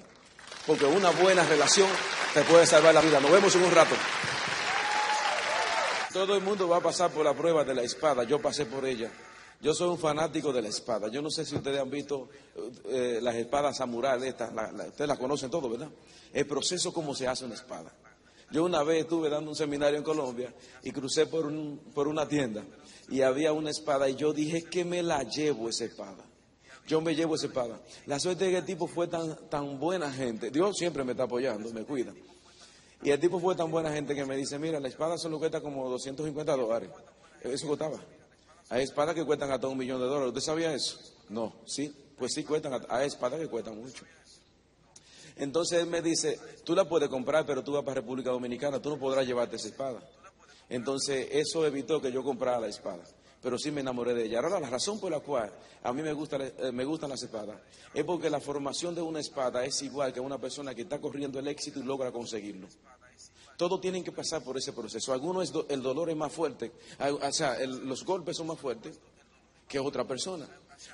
porque una buena relación te puede salvar la vida. Nos vemos en un rato. Todo el mundo va a pasar por la prueba de la espada, yo pasé por ella. Yo soy un fanático de la espada. Yo no sé si ustedes han visto eh, las espadas samurai, estas, ustedes las conocen todo, ¿verdad? El proceso como se hace una espada. Yo una vez estuve dando un seminario en Colombia y crucé por, un, por una tienda y había una espada y yo dije que me la llevo esa espada. Yo me llevo esa espada. La suerte de que el tipo fue tan, tan buena gente. Dios siempre me está apoyando, me cuida. Y el tipo fue tan buena gente que me dice, mira, la espada solo cuesta como 250 dólares. Eso costaba. Hay espadas que cuestan hasta un millón de dólares. ¿Usted sabía eso? No, sí, pues sí cuestan, hay espadas que cuestan mucho. Entonces él me dice, tú la puedes comprar, pero tú vas para República Dominicana, tú no podrás llevarte esa espada. Entonces eso evitó que yo comprara la espada, pero sí me enamoré de ella. Ahora la razón por la cual a mí me, gusta, eh, me gustan las espadas es porque la formación de una espada es igual que una persona que está corriendo el éxito y logra conseguirlo. Todos tienen que pasar por ese proceso. Algunos el dolor es más fuerte, o sea, los golpes son más fuertes que otra persona.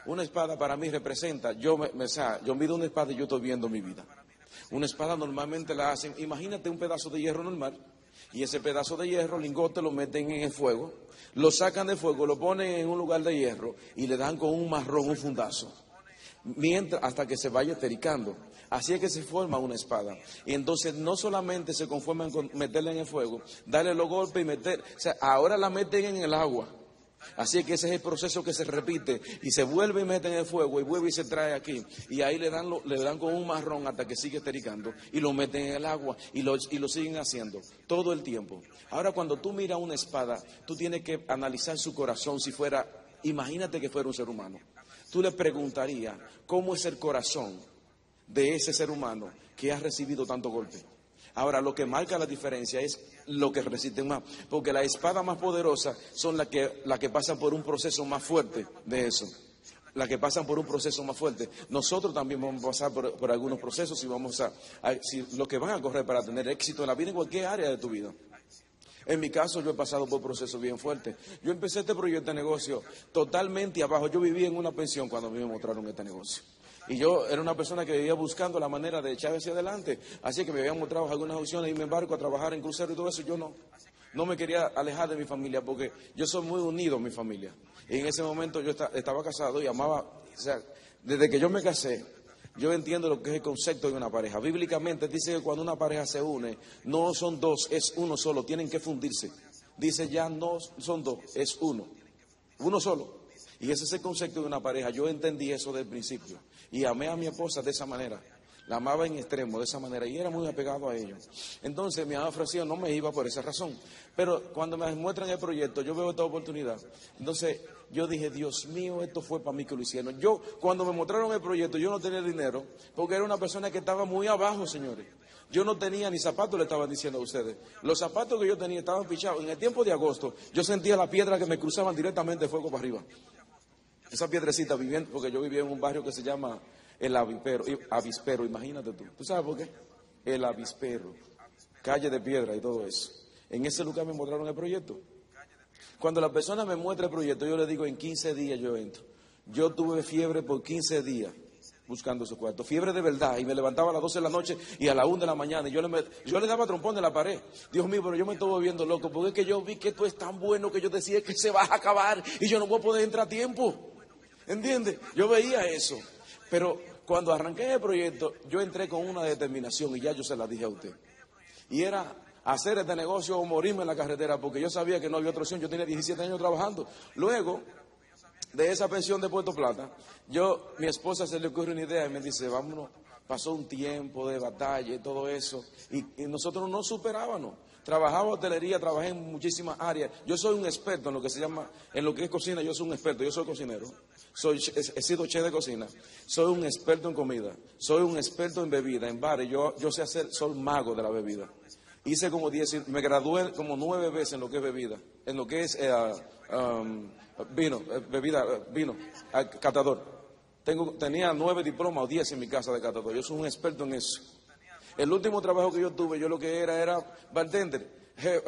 Una espada para mí representa, yo, me, o sea, yo mido una espada y yo estoy viendo mi vida. Una espada normalmente la hacen, imagínate un pedazo de hierro normal, y ese pedazo de hierro, lingote, lo meten en el fuego, lo sacan de fuego, lo ponen en un lugar de hierro y le dan con un marrón un fundazo. Mientras, hasta que se vaya estericando. Así es que se forma una espada. Y entonces no solamente se conforman con meterla en el fuego, darle los golpes y meter, o sea, ahora la meten en el agua. Así que ese es el proceso que se repite y se vuelve y mete en el fuego y vuelve y se trae aquí. Y ahí le dan, le dan con un marrón hasta que sigue estericando y lo meten en el agua y lo, y lo siguen haciendo todo el tiempo. Ahora cuando tú miras una espada, tú tienes que analizar su corazón si fuera, imagínate que fuera un ser humano. Tú le preguntarías, ¿cómo es el corazón de ese ser humano que ha recibido tanto golpe? Ahora, lo que marca la diferencia es lo que resisten más, porque la espada más poderosa son las que, que pasan por un proceso más fuerte de eso, las que pasan por un proceso más fuerte. Nosotros también vamos a pasar por, algunos procesos y vamos a, si, lo que van a correr para tener éxito en la vida en cualquier área de tu vida. En mi caso, yo he pasado por procesos bien fuertes. Yo empecé este proyecto de negocio totalmente abajo. Yo vivía en una pensión cuando me mostraron este negocio. Y yo era una persona que vivía buscando la manera de echar hacia adelante. Así que me habían mostrado algunas opciones y me embarco a trabajar en crucero y todo eso. Yo no. No me quería alejar de mi familia porque yo soy muy unido a mi familia. Y en ese momento yo estaba casado y amaba, o sea, desde que yo me casé, yo entiendo lo que es el concepto de una pareja. Bíblicamente dice que cuando una pareja se une, no son dos, es uno solo, tienen que fundirse. Dice ya no son dos, es uno. Uno solo. Y ese es el concepto de una pareja. Yo entendí eso del principio. Y amé a mi esposa de esa manera. La amaba en extremo, de esa manera, y era muy apegado a ellos. Entonces me han ofrecido, no me iba por esa razón. Pero cuando me muestran el proyecto, yo veo esta oportunidad. Entonces yo dije, Dios mío, esto fue para mí que lo hicieron. Yo, cuando me mostraron el proyecto, yo no tenía dinero, porque era una persona que estaba muy abajo, señores. Yo no tenía ni zapatos, le estaban diciendo a ustedes. Los zapatos que yo tenía estaban pichados. En el tiempo de agosto, yo sentía la piedra que me cruzaban directamente de fuego para arriba. Esa piedrecita viviendo, porque yo vivía en un barrio que se llama El Avispero, Avispero, imagínate tú. ¿Tú sabes por qué? El Avispero, calle de piedra y todo eso. En ese lugar me mostraron el proyecto. Cuando la persona me muestra el proyecto, yo le digo, en 15 días yo entro. Yo tuve fiebre por 15 días buscando su cuarto. Fiebre de verdad. Y me levantaba a las 12 de la noche y a las 1 de la mañana. Y yo le, yo le daba trompón en la pared. Dios mío, pero yo me estoy volviendo loco. Porque es que yo vi que esto es tan bueno que yo decía que se va a acabar y yo no voy a poder entrar a tiempo. ¿Entiendes? Yo veía eso. Pero cuando arranqué el proyecto, yo entré con una determinación y ya yo se la dije a usted. Y era hacer este negocio o morirme en la carretera porque yo sabía que no había otra opción. Yo tenía 17 años trabajando. Luego de esa pensión de Puerto Plata, yo, mi esposa se le ocurre una idea y me dice, vámonos, pasó un tiempo de batalla y todo eso, y, y nosotros no superábamos. Trabajaba hotelería, trabajé en muchísimas áreas. Yo soy un experto en lo que se llama, en lo que es cocina, yo soy un experto, yo soy cocinero. Soy, he sido chef de cocina. Soy un experto en comida. Soy un experto en bebida, en bares. Yo, yo sé hacer, soy mago de la bebida. Hice como diez, me gradué como nueve veces en lo que es bebida, en lo que es eh, um, vino, eh, bebida, eh, vino, catador. Tengo, tenía nueve diplomas o diez en mi casa de catador. Yo soy un experto en eso. El último trabajo que yo tuve, yo lo que era era bartender,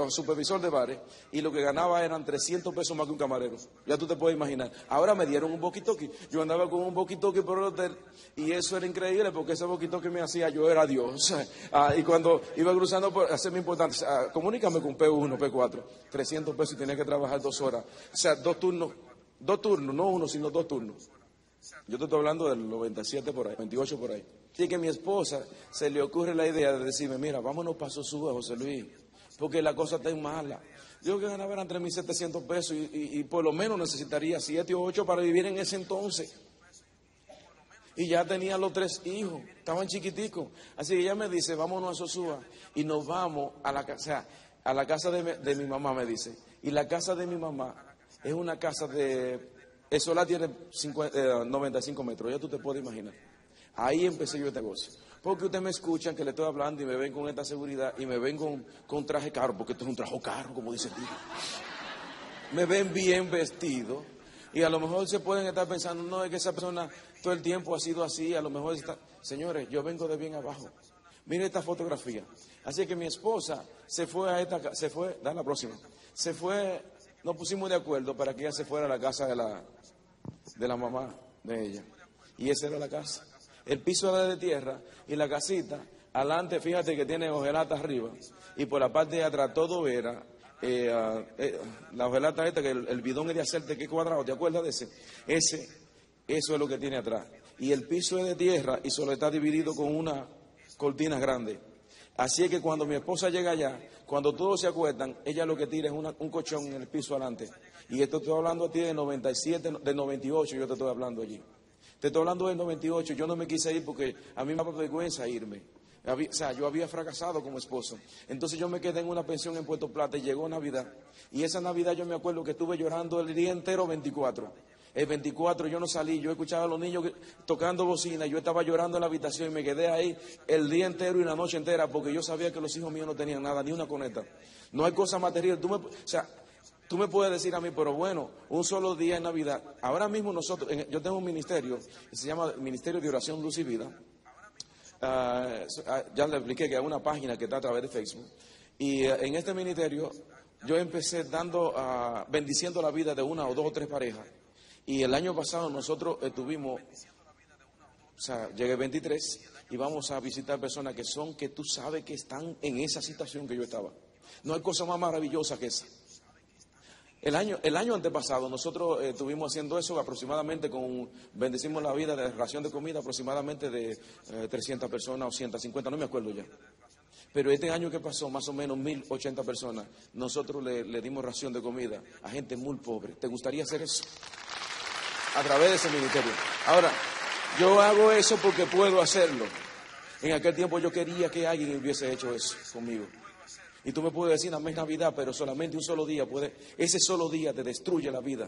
supervisor de bares, y lo que ganaba eran 300 pesos más que un camarero. Ya tú te puedes imaginar. Ahora me dieron un boquitoqui. Yo andaba con un boquitoqui por el hotel, y eso era increíble porque ese boquitoqui me hacía, yo era Dios. Ah, y cuando iba cruzando por hacerme importante, ah, comunícame con P1, P4, 300 pesos y tenía que trabajar dos horas. O sea, dos turnos, dos turnos, no uno, sino dos turnos. Yo te estoy hablando del 97 por ahí, 28 por ahí. Así que mi esposa se le ocurre la idea de decirme, mira, vámonos para Sosúa, José Luis, porque la cosa está mala. Yo que ganaba eran 3.700 pesos y, por lo menos necesitaría 7 o 8 para vivir en ese entonces. Y ya tenía los tres hijos, estaban chiquiticos. Así que ella me dice, vámonos a Sosúa y nos vamos a la casa, a la casa de, de mi mamá, me dice. Y la casa de mi mamá es una casa de, eso la tiene 95 metros, ya tú te puedes imaginar. Ahí empecé yo este negocio. Porque ustedes me escuchan que le estoy hablando y me ven con esta seguridad y me ven con, con traje caro, porque esto es un traje caro, como dice el tío. Me ven bien vestido y a lo mejor se pueden estar pensando, no, es que esa persona todo el tiempo ha sido así, a lo mejor está... Señores, yo vengo de bien abajo. Mire esta fotografía. Así que mi esposa se fue a esta se fue, da la próxima. Se fue, nos pusimos de acuerdo para que ella se fuera a la casa de la, de la mamá de ella. Y esa era la casa. El piso era de tierra y la casita, adelante, fíjate que tiene hojelata arriba. Y por la parte de atrás todo era eh, ah, eh, la hojelata esta, que el, bidón es de hacerte que cuadrado, ¿te acuerdas de ese? Ese, eso es lo que tiene atrás. Y el piso es de tierra y solo está dividido con una cortina grande. Así es que cuando mi esposa llega allá, cuando todos se acuestan, ella lo que tira es un colchón en el piso adelante. Y esto estoy hablando a ti de 97, de 98, yo te estoy hablando allí. Te estoy hablando del 98, yo no me quise ir porque a mí me da vergüenza irme. o sea, yo había fracasado como esposo. Entonces yo me quedé en una pensión en Puerto Plata y llegó Navidad. Y esa Navidad yo me acuerdo que estuve llorando el día entero 24. El 24 yo no salí, yo escuchaba a los niños tocando bocina, yo estaba llorando en la habitación y me quedé ahí el día entero y la noche entera porque yo sabía que los hijos míos no tenían nada, ni una coneta. No hay cosa material. Tú me, o sea, Tú me puedes decir a mí, pero bueno, un solo día en Navidad. Ahora mismo nosotros, yo tengo un ministerio que se llama Ministerio de Oración Luz y Vida. Ah, ah, ya le expliqué que hay una página que está a través de Facebook. Y eh, en este ministerio yo empecé dando, uh, bendiciendo la vida de una o dos o tres parejas. Y el año pasado nosotros estuvimos, o sea, llegué 23 y vamos a visitar personas que son, que tú sabes que están en esa situación que yo estaba. No hay cosa más maravillosa que esa. El año, el año antepasado nosotros eh, estuvimos haciendo eso aproximadamente con, bendecimos la vida de ración de comida aproximadamente de 300 eh, personas o 150, no me acuerdo ya. Pero este año que pasó, más o menos 1080 personas, nosotros le dimos ración de comida a gente muy pobre. ¿Te gustaría hacer eso? A través de ese ministerio. Ahora, yo hago eso porque puedo hacerlo. En aquel tiempo yo quería que alguien hubiese hecho eso conmigo. Y tú me puedes decir, amén Navidad, pero solamente un solo día puede, ese solo día te destruye la vida.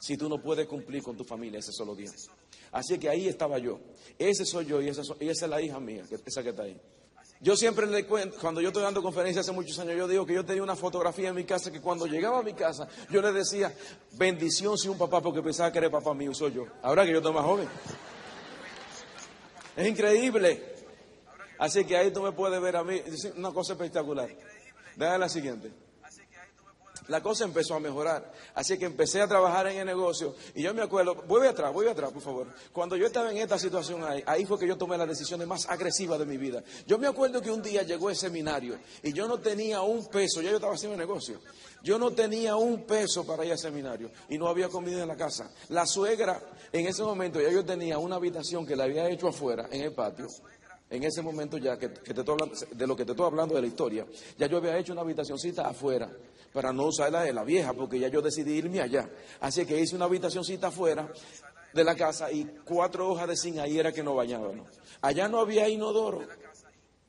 Si tú no puedes cumplir con tu familia ese solo día. Así que ahí estaba yo. Ese soy yo y esa, es la hija mía, esa que está ahí. Yo siempre le cuento, cuando yo estoy dando conferencias hace muchos años, yo digo que yo tenía una fotografía en mi casa que cuando llegaba a mi casa, yo le decía, bendición si un papá, porque pensaba que era papá mío, soy yo. Ahora que yo estoy más joven. Es increíble. Así que ahí tú me puedes ver a mí, una cosa espectacular. Déjame la siguiente. La cosa empezó a mejorar. Así que empecé a trabajar en el negocio. Y yo me acuerdo, voy atrás, voy atrás, por favor. Cuando yo estaba en esta situación ahí, ahí fue que yo tomé las decisiones más agresivas de mi vida. Yo me acuerdo que un día llegó el seminario y yo no tenía un peso, ya yo estaba haciendo el negocio. Yo no tenía un peso para ir al seminario y no había comida en la casa. La suegra, en ese momento, ya yo tenía una habitación que le había hecho afuera, en el patio en ese momento ya que, te estoy hablando, de lo que te estoy hablando de la historia, ya yo había hecho una habitacioncita afuera para no usar la de la vieja, porque ya yo decidí irme allá. Así que hice una habitacioncita afuera de la casa y cuatro hojas de zinc ahí era que no bañábamos. Allá no había inodoro.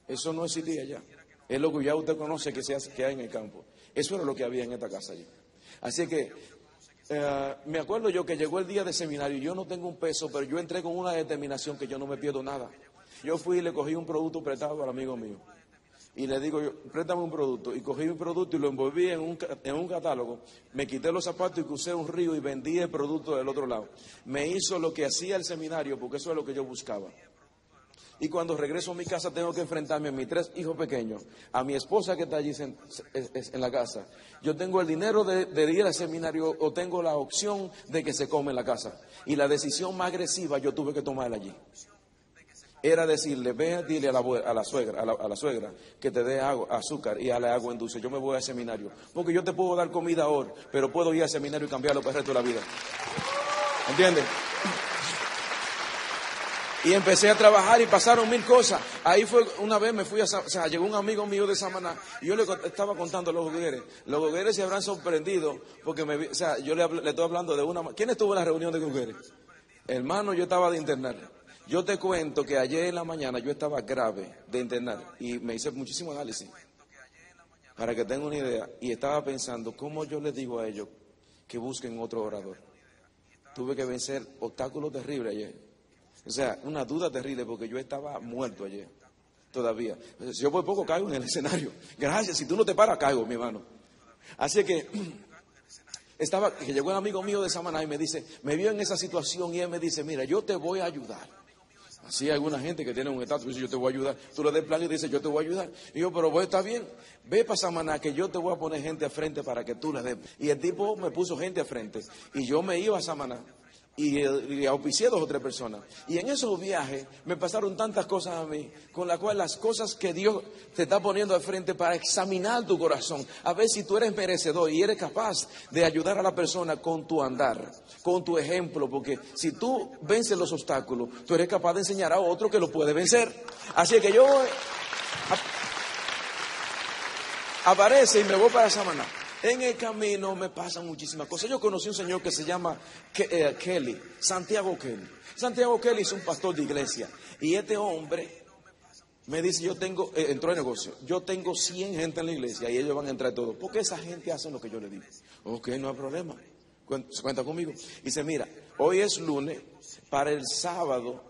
Eso no existía allá. Es lo que ya usted conoce que, se hace, que hay en el campo. Eso era lo que había en esta casa allí. Así que eh, me acuerdo yo que llegó el día de seminario, yo no tengo un peso, pero yo entré con una determinación que yo no me pierdo nada. Yo fui y le cogí un producto prestado al amigo mío. Y le digo, yo, préstame un producto. Y cogí un producto y lo envolví en un, en un catálogo. Me quité los zapatos y crucé un río y vendí el producto del otro lado. Me hizo lo que hacía el seminario porque eso es lo que yo buscaba. Y cuando regreso a mi casa tengo que enfrentarme a mis tres hijos pequeños, a mi esposa que está allí en, la casa. Yo tengo el dinero de, de, ir al seminario o tengo la opción de que se come en la casa. Y la decisión más agresiva yo tuve que tomarla allí era decirle, ve, dile a la, a la suegra, a la, suegra que te dé azúcar y dale agua en dulce. Yo me voy al seminario. Porque yo te puedo dar comida ahora, pero puedo ir al seminario y cambiarlo para el resto de la vida. ¿Entiendes? Y empecé a trabajar y pasaron mil cosas. Ahí fue, una vez me fui a, o sea, llegó un amigo mío de Samaná y yo le estaba contando a los gogueres. Los gogueres se habrán sorprendido porque me, o sea, yo le, estoy hablando de una, ¿quién estuvo en la reunión de gogueres? Hermano, yo estaba de internar. Yo te cuento que ayer en la mañana yo estaba grave de internar y me hice muchísimo análisis para que tengan una idea y estaba pensando cómo yo les digo a ellos que busquen otro orador. Tuve que vencer obstáculos terribles ayer. O sea, una duda terrible porque yo estaba muerto ayer todavía. Si yo por poco caigo en el escenario. Gracias, si tú no te paras, caigo, mi hermano. Así que estaba, que llegó un amigo mío de Samaná y me dice, me vio en esa situación y él me dice, mira, yo te voy a ayudar. Así hay alguna gente que tiene un estatus y dice, yo te voy a ayudar. Tú le das plan y dice, yo te voy a ayudar. Y yo, pero pues está bien, ve para Samaná que yo te voy a poner gente a frente para que tú le des. Y el tipo me puso gente a frente. Y yo me iba a Samaná y, y auspicié dos o tres personas. Y en esos viajes me pasaron tantas cosas a mí, con las cuales las cosas que Dios te está poniendo al frente para examinar tu corazón, a ver si tú eres merecedor y eres capaz de ayudar a la persona con tu andar, con tu ejemplo, porque si tú vences los obstáculos, tú eres capaz de enseñar a otro que lo puede vencer. Así que yo aparece y me voy para Samaná. En el camino me pasan muchísimas cosas. Yo conocí un señor que se llama eh, Kelly, Santiago Kelly. Santiago Kelly es un pastor de iglesia. Y este hombre me dice, yo tengo, eh, entró en negocio, yo tengo 100 gente en la iglesia y ellos van a entrar todos. Porque esa gente hace lo que yo le digo. Ok, no hay problema. Cuenta conmigo. Y dice, mira, hoy es lunes, para el sábado,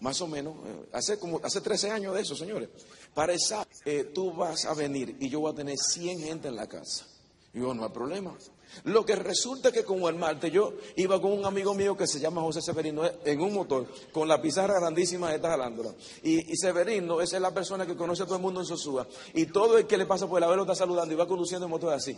más o menos, eh, hace como, hace 13 años de eso, señores. Para sábado, eh, tú vas a venir y yo voy a tener 100 gente en la casa. Y yo, no hay problema. Lo que resulta que como el martes yo iba con un amigo mío que se llama José Severino en un motor con la pizarra grandísima de esta jalándola. Y, Severino esa es la persona que conoce a todo el mundo en Sosúa. Y todo el que le pasa por el abuelo está saludando y va conduciendo el motor así.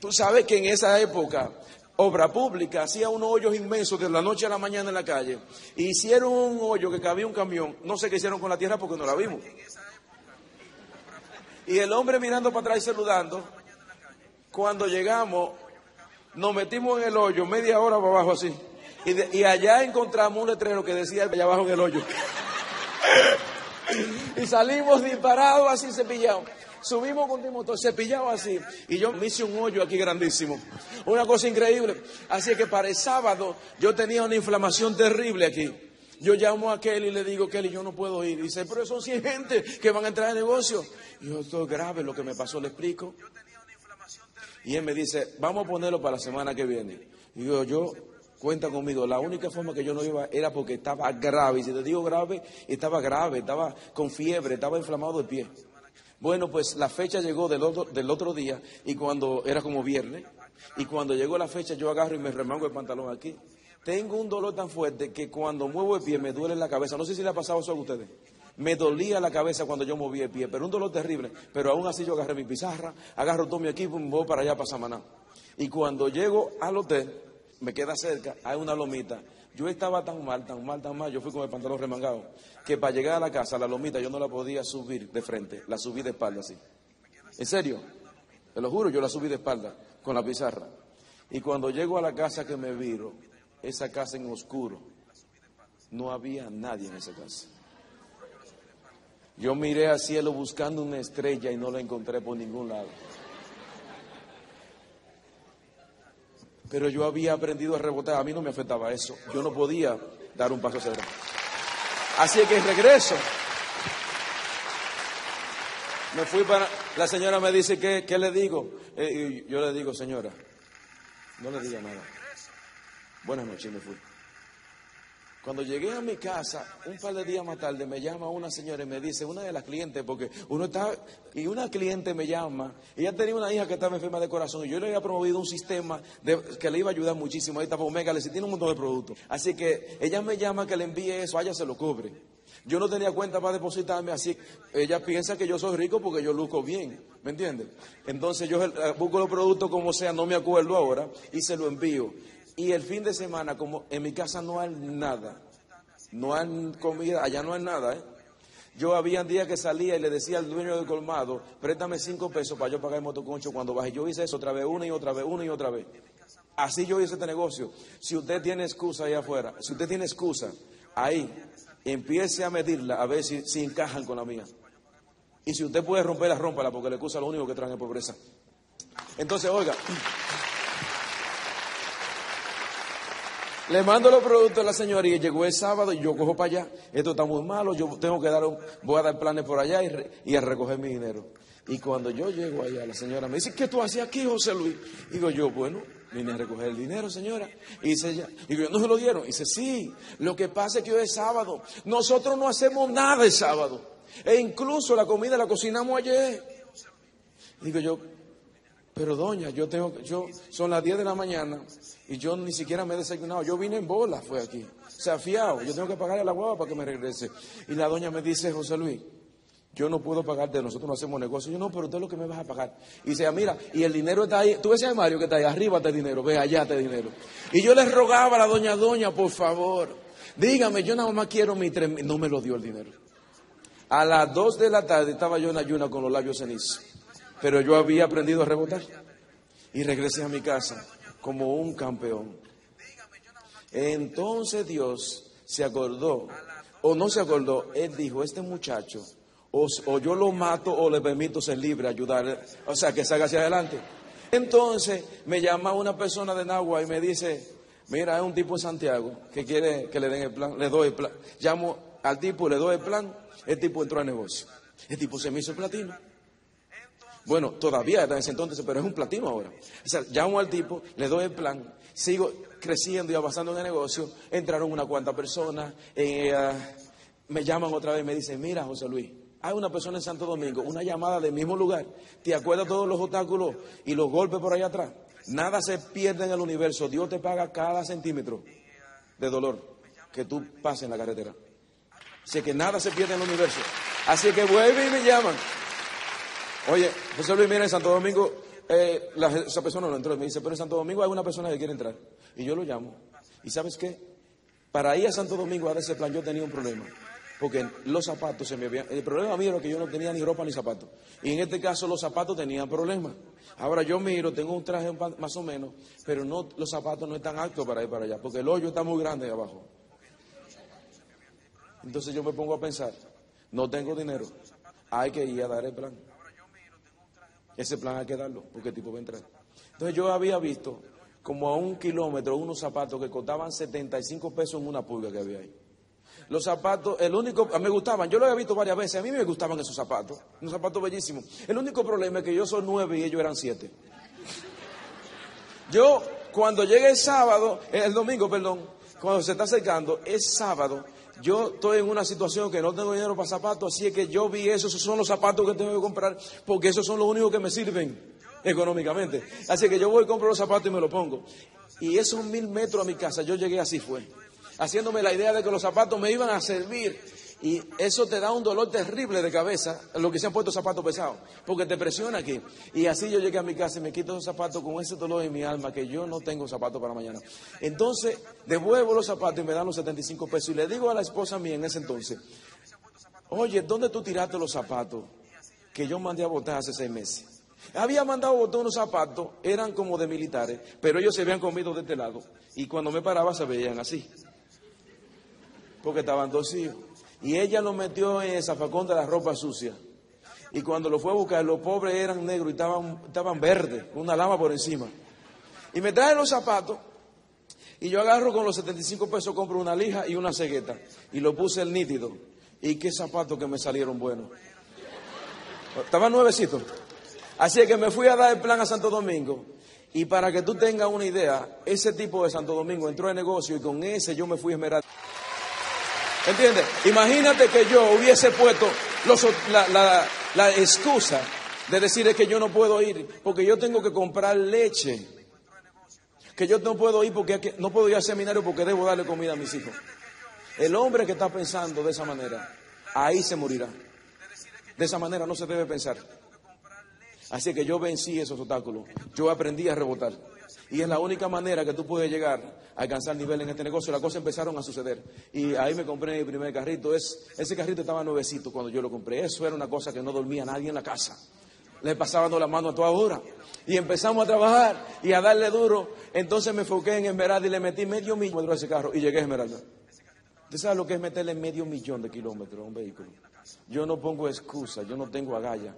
Tú sabes que en esa época obra pública, hacía unos hoyos inmensos de la noche a la mañana en la calle. hicieron un hoyo que cabía un camión. No sé qué hicieron con la tierra porque no la vimos. Y el hombre mirando para atrás y saludando. Cuando llegamos, nos metimos en el hoyo, media hora para abajo así. Y, y allá encontramos un letrero que decía allá abajo en el hoyo. y salimos disparados así cepillados. Subimos con motor, cepillado así. Y yo me hice un hoyo aquí grandísimo. Una cosa increíble. Así que para el sábado yo tenía una inflamación terrible aquí. Yo llamo a Kelly y le digo, Kelly, yo no puedo ir. Y dice, pero son 100 gente que van a entrar al negocio. Y yo, esto es grave lo que me pasó, le explico. Y él me dice, vamos a ponerlo para la semana que viene. Y yo, yo, cuenta conmigo. La única forma que yo no iba era porque estaba grave. Y si te digo grave, estaba grave, estaba con fiebre, estaba inflamado de pie. Bueno, pues la fecha llegó del otro, del otro día y cuando era como viernes, y cuando llegó la fecha yo agarro y me remango el pantalón aquí. Tengo un dolor tan fuerte que cuando muevo el pie me duele la cabeza. No sé si le ha pasado eso a ustedes. Me dolía la cabeza cuando yo movía el pie, pero un dolor terrible. Pero aún así yo agarré mi pizarra, agarro todo mi equipo y me voy para allá, para Samaná. Y cuando llego al hotel, me queda cerca, hay una lomita. Yo estaba tan mal, tan mal, tan mal, yo fui con el pantalón remangado, que para llegar a la casa, la lomita, yo no la podía subir de frente, la subí de espalda así. ¿En serio? Te lo juro, yo la subí de espalda con la pizarra. Y cuando llego a la casa que me viro, esa casa en oscuro, no había nadie en esa casa. Yo miré al cielo buscando una estrella y no la encontré por ningún lado. Pero yo había aprendido a rebotar, a mí no me afectaba eso. Yo no podía dar un paso hacia adelante. Así que regreso. Me fui para. La señora me dice, ¿qué, qué le digo? Eh, yo le digo, señora, no le diga nada. Buenas noches, me fui. Cuando llegué a mi casa, un par de días más tarde, me llama una señora y me dice, una de las clientes, porque uno está, y una cliente me llama, ella tenía una hija que estaba enferma de corazón, y yo le había promovido un sistema que le iba a ayudar muchísimo, ahí estaba Omega, le tiene un montón de productos. Así que ella me llama que le envíe eso, ella se lo cubre. Yo no tenía cuenta para depositarme, así ella piensa que yo soy rico porque yo luzco bien, ¿me entiendes? Entonces yo eh, busco los productos como sea, no me acuerdo ahora, y se lo envío. Y el fin de semana, como en mi casa no hay nada, no hay comida, allá no hay nada, ¿eh? Yo había días que salía y le decía al dueño del colmado, préstame cinco pesos para yo pagar el motoconcho cuando baje. Yo hice eso otra vez, una y otra vez, una y otra vez. Así yo hice este negocio. Si usted tiene excusa ahí afuera, si usted tiene excusa, ahí, empiece a medirla a ver si, si encajan con la mía. Y si usted puede romperla, rómpala, porque la excusa es lo único que trae pobreza. Entonces, oiga. Le mando los productos a la señora y llegó el sábado y yo cojo para allá. Esto está muy malo, yo tengo que dar, voy a dar planes por allá y, a recoger mi dinero. Y cuando yo llego allá, la señora me dice, ¿qué tú haces aquí, José Luis? Digo yo, bueno, vine a recoger el dinero, señora. Y dice ella, digo, ¿no se lo dieron? Y dice, sí, lo que pasa es que hoy es sábado. Nosotros no hacemos nada el sábado. E incluso la comida la cocinamos ayer. Digo yo, pero doña, yo tengo, yo, son las 10 de la mañana y yo ni siquiera me he desayunado. Yo vine en bola, fue aquí. O sea, fiado. Yo tengo que pagarle la guava para que me regrese. Y la doña me dice, José Luis, yo no puedo pagarte, nosotros no hacemos negocio. Yo no, pero usted es lo que me vas a pagar. Y dice, ah, mira, y el dinero está ahí. Tú ves a Mario que está ahí, arriba está dinero, ve allá está dinero. Y yo le rogaba a la doña, doña, por favor, dígame, yo nada más quiero mi tres No me lo dio el dinero. A las dos de la tarde estaba yo en ayuna con los labios cenizos. Pero yo había aprendido a rebotar. Y regresé a mi casa como un campeón. Entonces Dios se acordó, o no se acordó, Él dijo, este muchacho, o, yo lo mato o le permito ser libre, ayudar, o sea, que salga hacia adelante. Entonces me llama una persona de Nagua y me dice, mira, es un tipo de Santiago que quiere que le den el plan, le doy el plan. Llamo al tipo, le doy el plan, el tipo entró al negocio. El tipo se me hizo el platino. Bueno, todavía en ese entonces, pero es un platino ahora. O sea, llamo al tipo, le doy el plan, sigo creciendo y avanzando en el negocio. Entraron una cuanta personas, eh, ah, me llaman otra vez me dicen, mira José Luis, hay una persona en Santo Domingo, una llamada del mismo lugar. ¿Te acuerdas todos los obstáculos y los golpes por allá atrás? Nada se pierde en el universo. Dios te paga cada centímetro de dolor que tú pases en la carretera. Así que nada se pierde en el universo. Así que vuelve y me llaman. Oye, José Luis, mira, en Santo Domingo, eh, esa persona no entró. Me dice, pero en Santo Domingo hay una persona que quiere entrar. Y yo lo llamo. ¿Y sabes qué? Para ir a Santo Domingo a ese plan, yo tenía un problema. Porque los zapatos se me habían. El problema mío era que yo no tenía ni ropa ni zapatos. Y en este caso, los zapatos tenían problemas. Ahora yo miro, tengo un traje más o menos, pero no, los zapatos no están altos para ir para allá. Porque el hoyo está muy grande ahí abajo. Entonces yo me pongo a pensar, no tengo dinero, hay que ir a dar el plan. Ese plan hay que darlo, porque el tipo va a entrar. Entonces yo había visto como a un kilómetro unos zapatos que costaban 75 pesos en una pulga que había ahí. Los zapatos, el único, me gustaban, yo lo había visto varias veces, a mí me gustaban esos zapatos, unos zapatos bellísimos. El único problema es que yo soy nueve y ellos eran siete. Yo, cuando llegue el sábado, el domingo, perdón, cuando se está acercando, es sábado, yo estoy en una situación que no tengo dinero para zapatos, así es que yo vi eso, esos son los zapatos que tengo que comprar, porque esos son los únicos que me sirven económicamente. Así que yo voy compro los zapatos y me los pongo. Y esos mil metros a mi casa, yo llegué así fue, haciéndome la idea de que los zapatos me iban a servir y eso te da un dolor terrible de cabeza, lo que se han puesto zapatos pesados, porque te presiona aquí. Y así yo llegué a mi casa y me quito los zapatos con ese dolor en mi alma, que yo no tengo zapatos para mañana. Entonces, devuelvo los zapatos y me dan los 75 pesos. Y le digo a la esposa mía en ese entonces, oye, ¿dónde tú tiraste los zapatos que yo mandé a botar hace seis meses? Había mandado a botar unos zapatos, eran como de militares, pero ellos se habían comido de este lado. Y cuando me paraba se veían así, porque estaban dos hijos. Y ella lo metió en el zafacón de la ropa sucia. Y cuando lo fue a buscar, los pobres eran negros y estaban, estaban verdes, una lama por encima. Y me trae los zapatos. Y yo agarro con los 75 pesos, compro una lija y una cegueta. Y lo puse el nítido. Y qué zapatos que me salieron buenos. Estaban nuevecitos. Así que me fui a dar el plan a Santo Domingo. Y para que tú tengas una idea, ese tipo de Santo Domingo entró en negocio y con ese yo me fui a esmerar. ¿Entiendes? Imagínate que yo hubiese puesto la, excusa de decir que yo no puedo ir porque yo tengo que comprar leche. Que yo no puedo ir porque no puedo ir al seminario porque debo darle comida a mis hijos. El hombre que está pensando de esa manera, ahí se morirá. De esa manera no se debe pensar. Así que yo vencí esos obstáculos. Yo aprendí a rebotar. Y es la única manera que tú puedes llegar a alcanzar nivel en este negocio. Las cosas empezaron a suceder. Y ahí me compré mi primer carrito. Es, ese carrito estaba nuevecito cuando yo lo compré. Eso era una cosa que no dormía nadie en la casa. Le pasaban la mano a toda hora. Y empezamos a trabajar y a darle duro. Entonces me enfoqué en Esmeralda y le metí medio millón a ese carro y llegué a Esmeralda. ¿Usted sabe lo que es meterle medio millón de kilómetros a un vehículo? Yo no pongo excusa, yo no tengo agalla.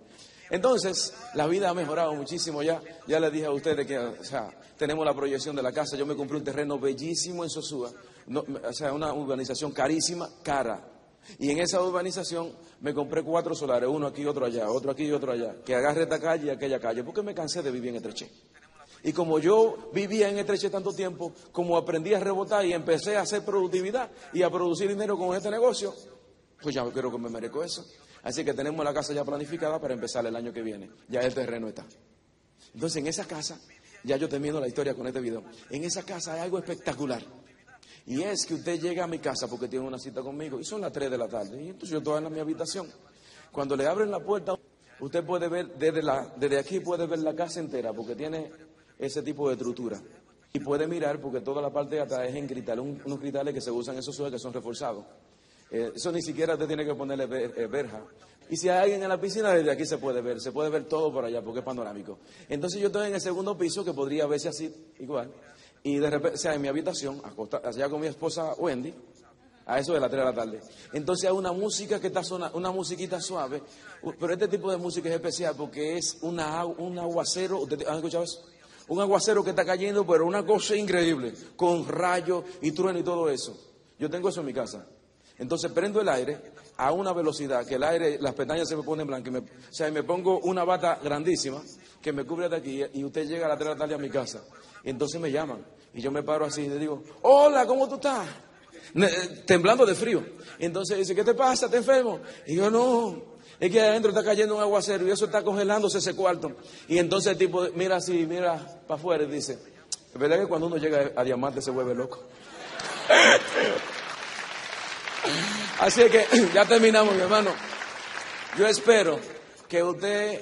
Entonces, la vida ha mejorado muchísimo ya. Ya les dije a ustedes que, o sea, tenemos la proyección de la casa. Yo me compré un terreno bellísimo en Sosúa. o sea, una urbanización carísima, cara. Y en esa urbanización me compré cuatro solares, uno aquí, otro allá, otro aquí y otro allá, que agarre esta calle y aquella calle, porque me cansé de vivir en Estreché. Y como yo vivía en Estreché tanto tiempo, como aprendí a rebotar y empecé a hacer productividad y a producir dinero con este negocio, pues ya creo que me merezco eso. Así que tenemos la casa ya planificada para empezar el año que viene. Ya el terreno está. Entonces, en esa casa, ya yo termino la historia con este video. En esa casa hay algo espectacular. Y es que usted llega a mi casa porque tiene una cita conmigo y son las 3 de la tarde. Y entonces yo estoy en mi habitación. Cuando le abren la puerta, usted puede ver desde, la, desde aquí, puede ver la casa entera porque tiene ese tipo de estructura. Y puede mirar porque toda la parte de atrás es en cristal, unos cristales que se usan en esos suelos que son reforzados. Eh, eso ni siquiera te tiene que ponerle eh, verja. Y si hay alguien en la piscina, desde aquí se puede ver, se puede ver todo por allá porque es panorámico. Entonces yo estoy en el segundo piso que podría verse así, igual. Y de repente, o sea, en mi habitación, allá con mi esposa Wendy, a eso de las 3 de la tarde. Entonces hay una música que está sonando, una musiquita suave, pero este tipo de música es especial porque es una, un aguacero, ¿ustedes han escuchado eso? Un aguacero que está cayendo, pero una cosa increíble, con rayos y trueno y todo eso. Yo tengo eso en mi casa. Entonces prendo el aire a una velocidad que el aire, las pestañas se me ponen blancas. Me, o sea, me pongo una bata grandísima que me cubre de aquí y usted llega a las 3 de la tarde a mi casa. Entonces me llaman y yo me paro así y le digo, hola, ¿cómo tú estás? Eh, temblando de frío. Entonces dice, ¿qué te pasa? ¿Te enfermo? Y yo no, es que adentro está cayendo un aguacero y eso está congelándose ese cuarto. Y entonces el tipo mira así, mira para afuera y dice, verdad que cuando uno llega a diamante se vuelve loco. Así que ya terminamos, mi hermano. Yo espero que usted,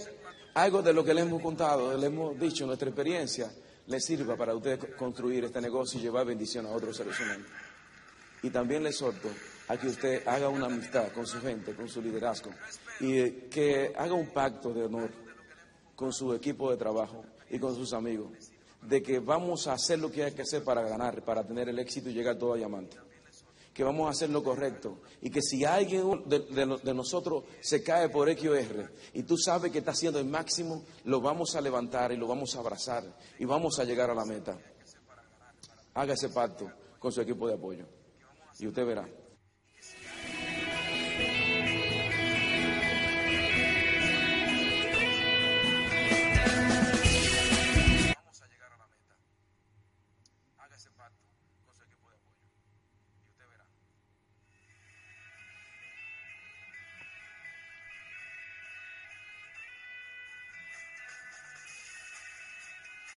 algo de lo que le hemos contado, le hemos dicho, nuestra experiencia, le sirva para usted construir este negocio y llevar bendición a otros seres humanos. Y también le exhorto a que usted haga una amistad con su gente, con su liderazgo, y que haga un pacto de honor con su equipo de trabajo y con sus amigos, de que vamos a hacer lo que hay que hacer para ganar, para tener el éxito y llegar todo a diamante que vamos a hacer lo correcto. Y que si alguien de, nosotros se cae por X o R y tú sabes que está haciendo el máximo, lo vamos a levantar y lo vamos a abrazar y vamos a llegar a la meta. Haga ese pacto con su equipo de apoyo. Y usted verá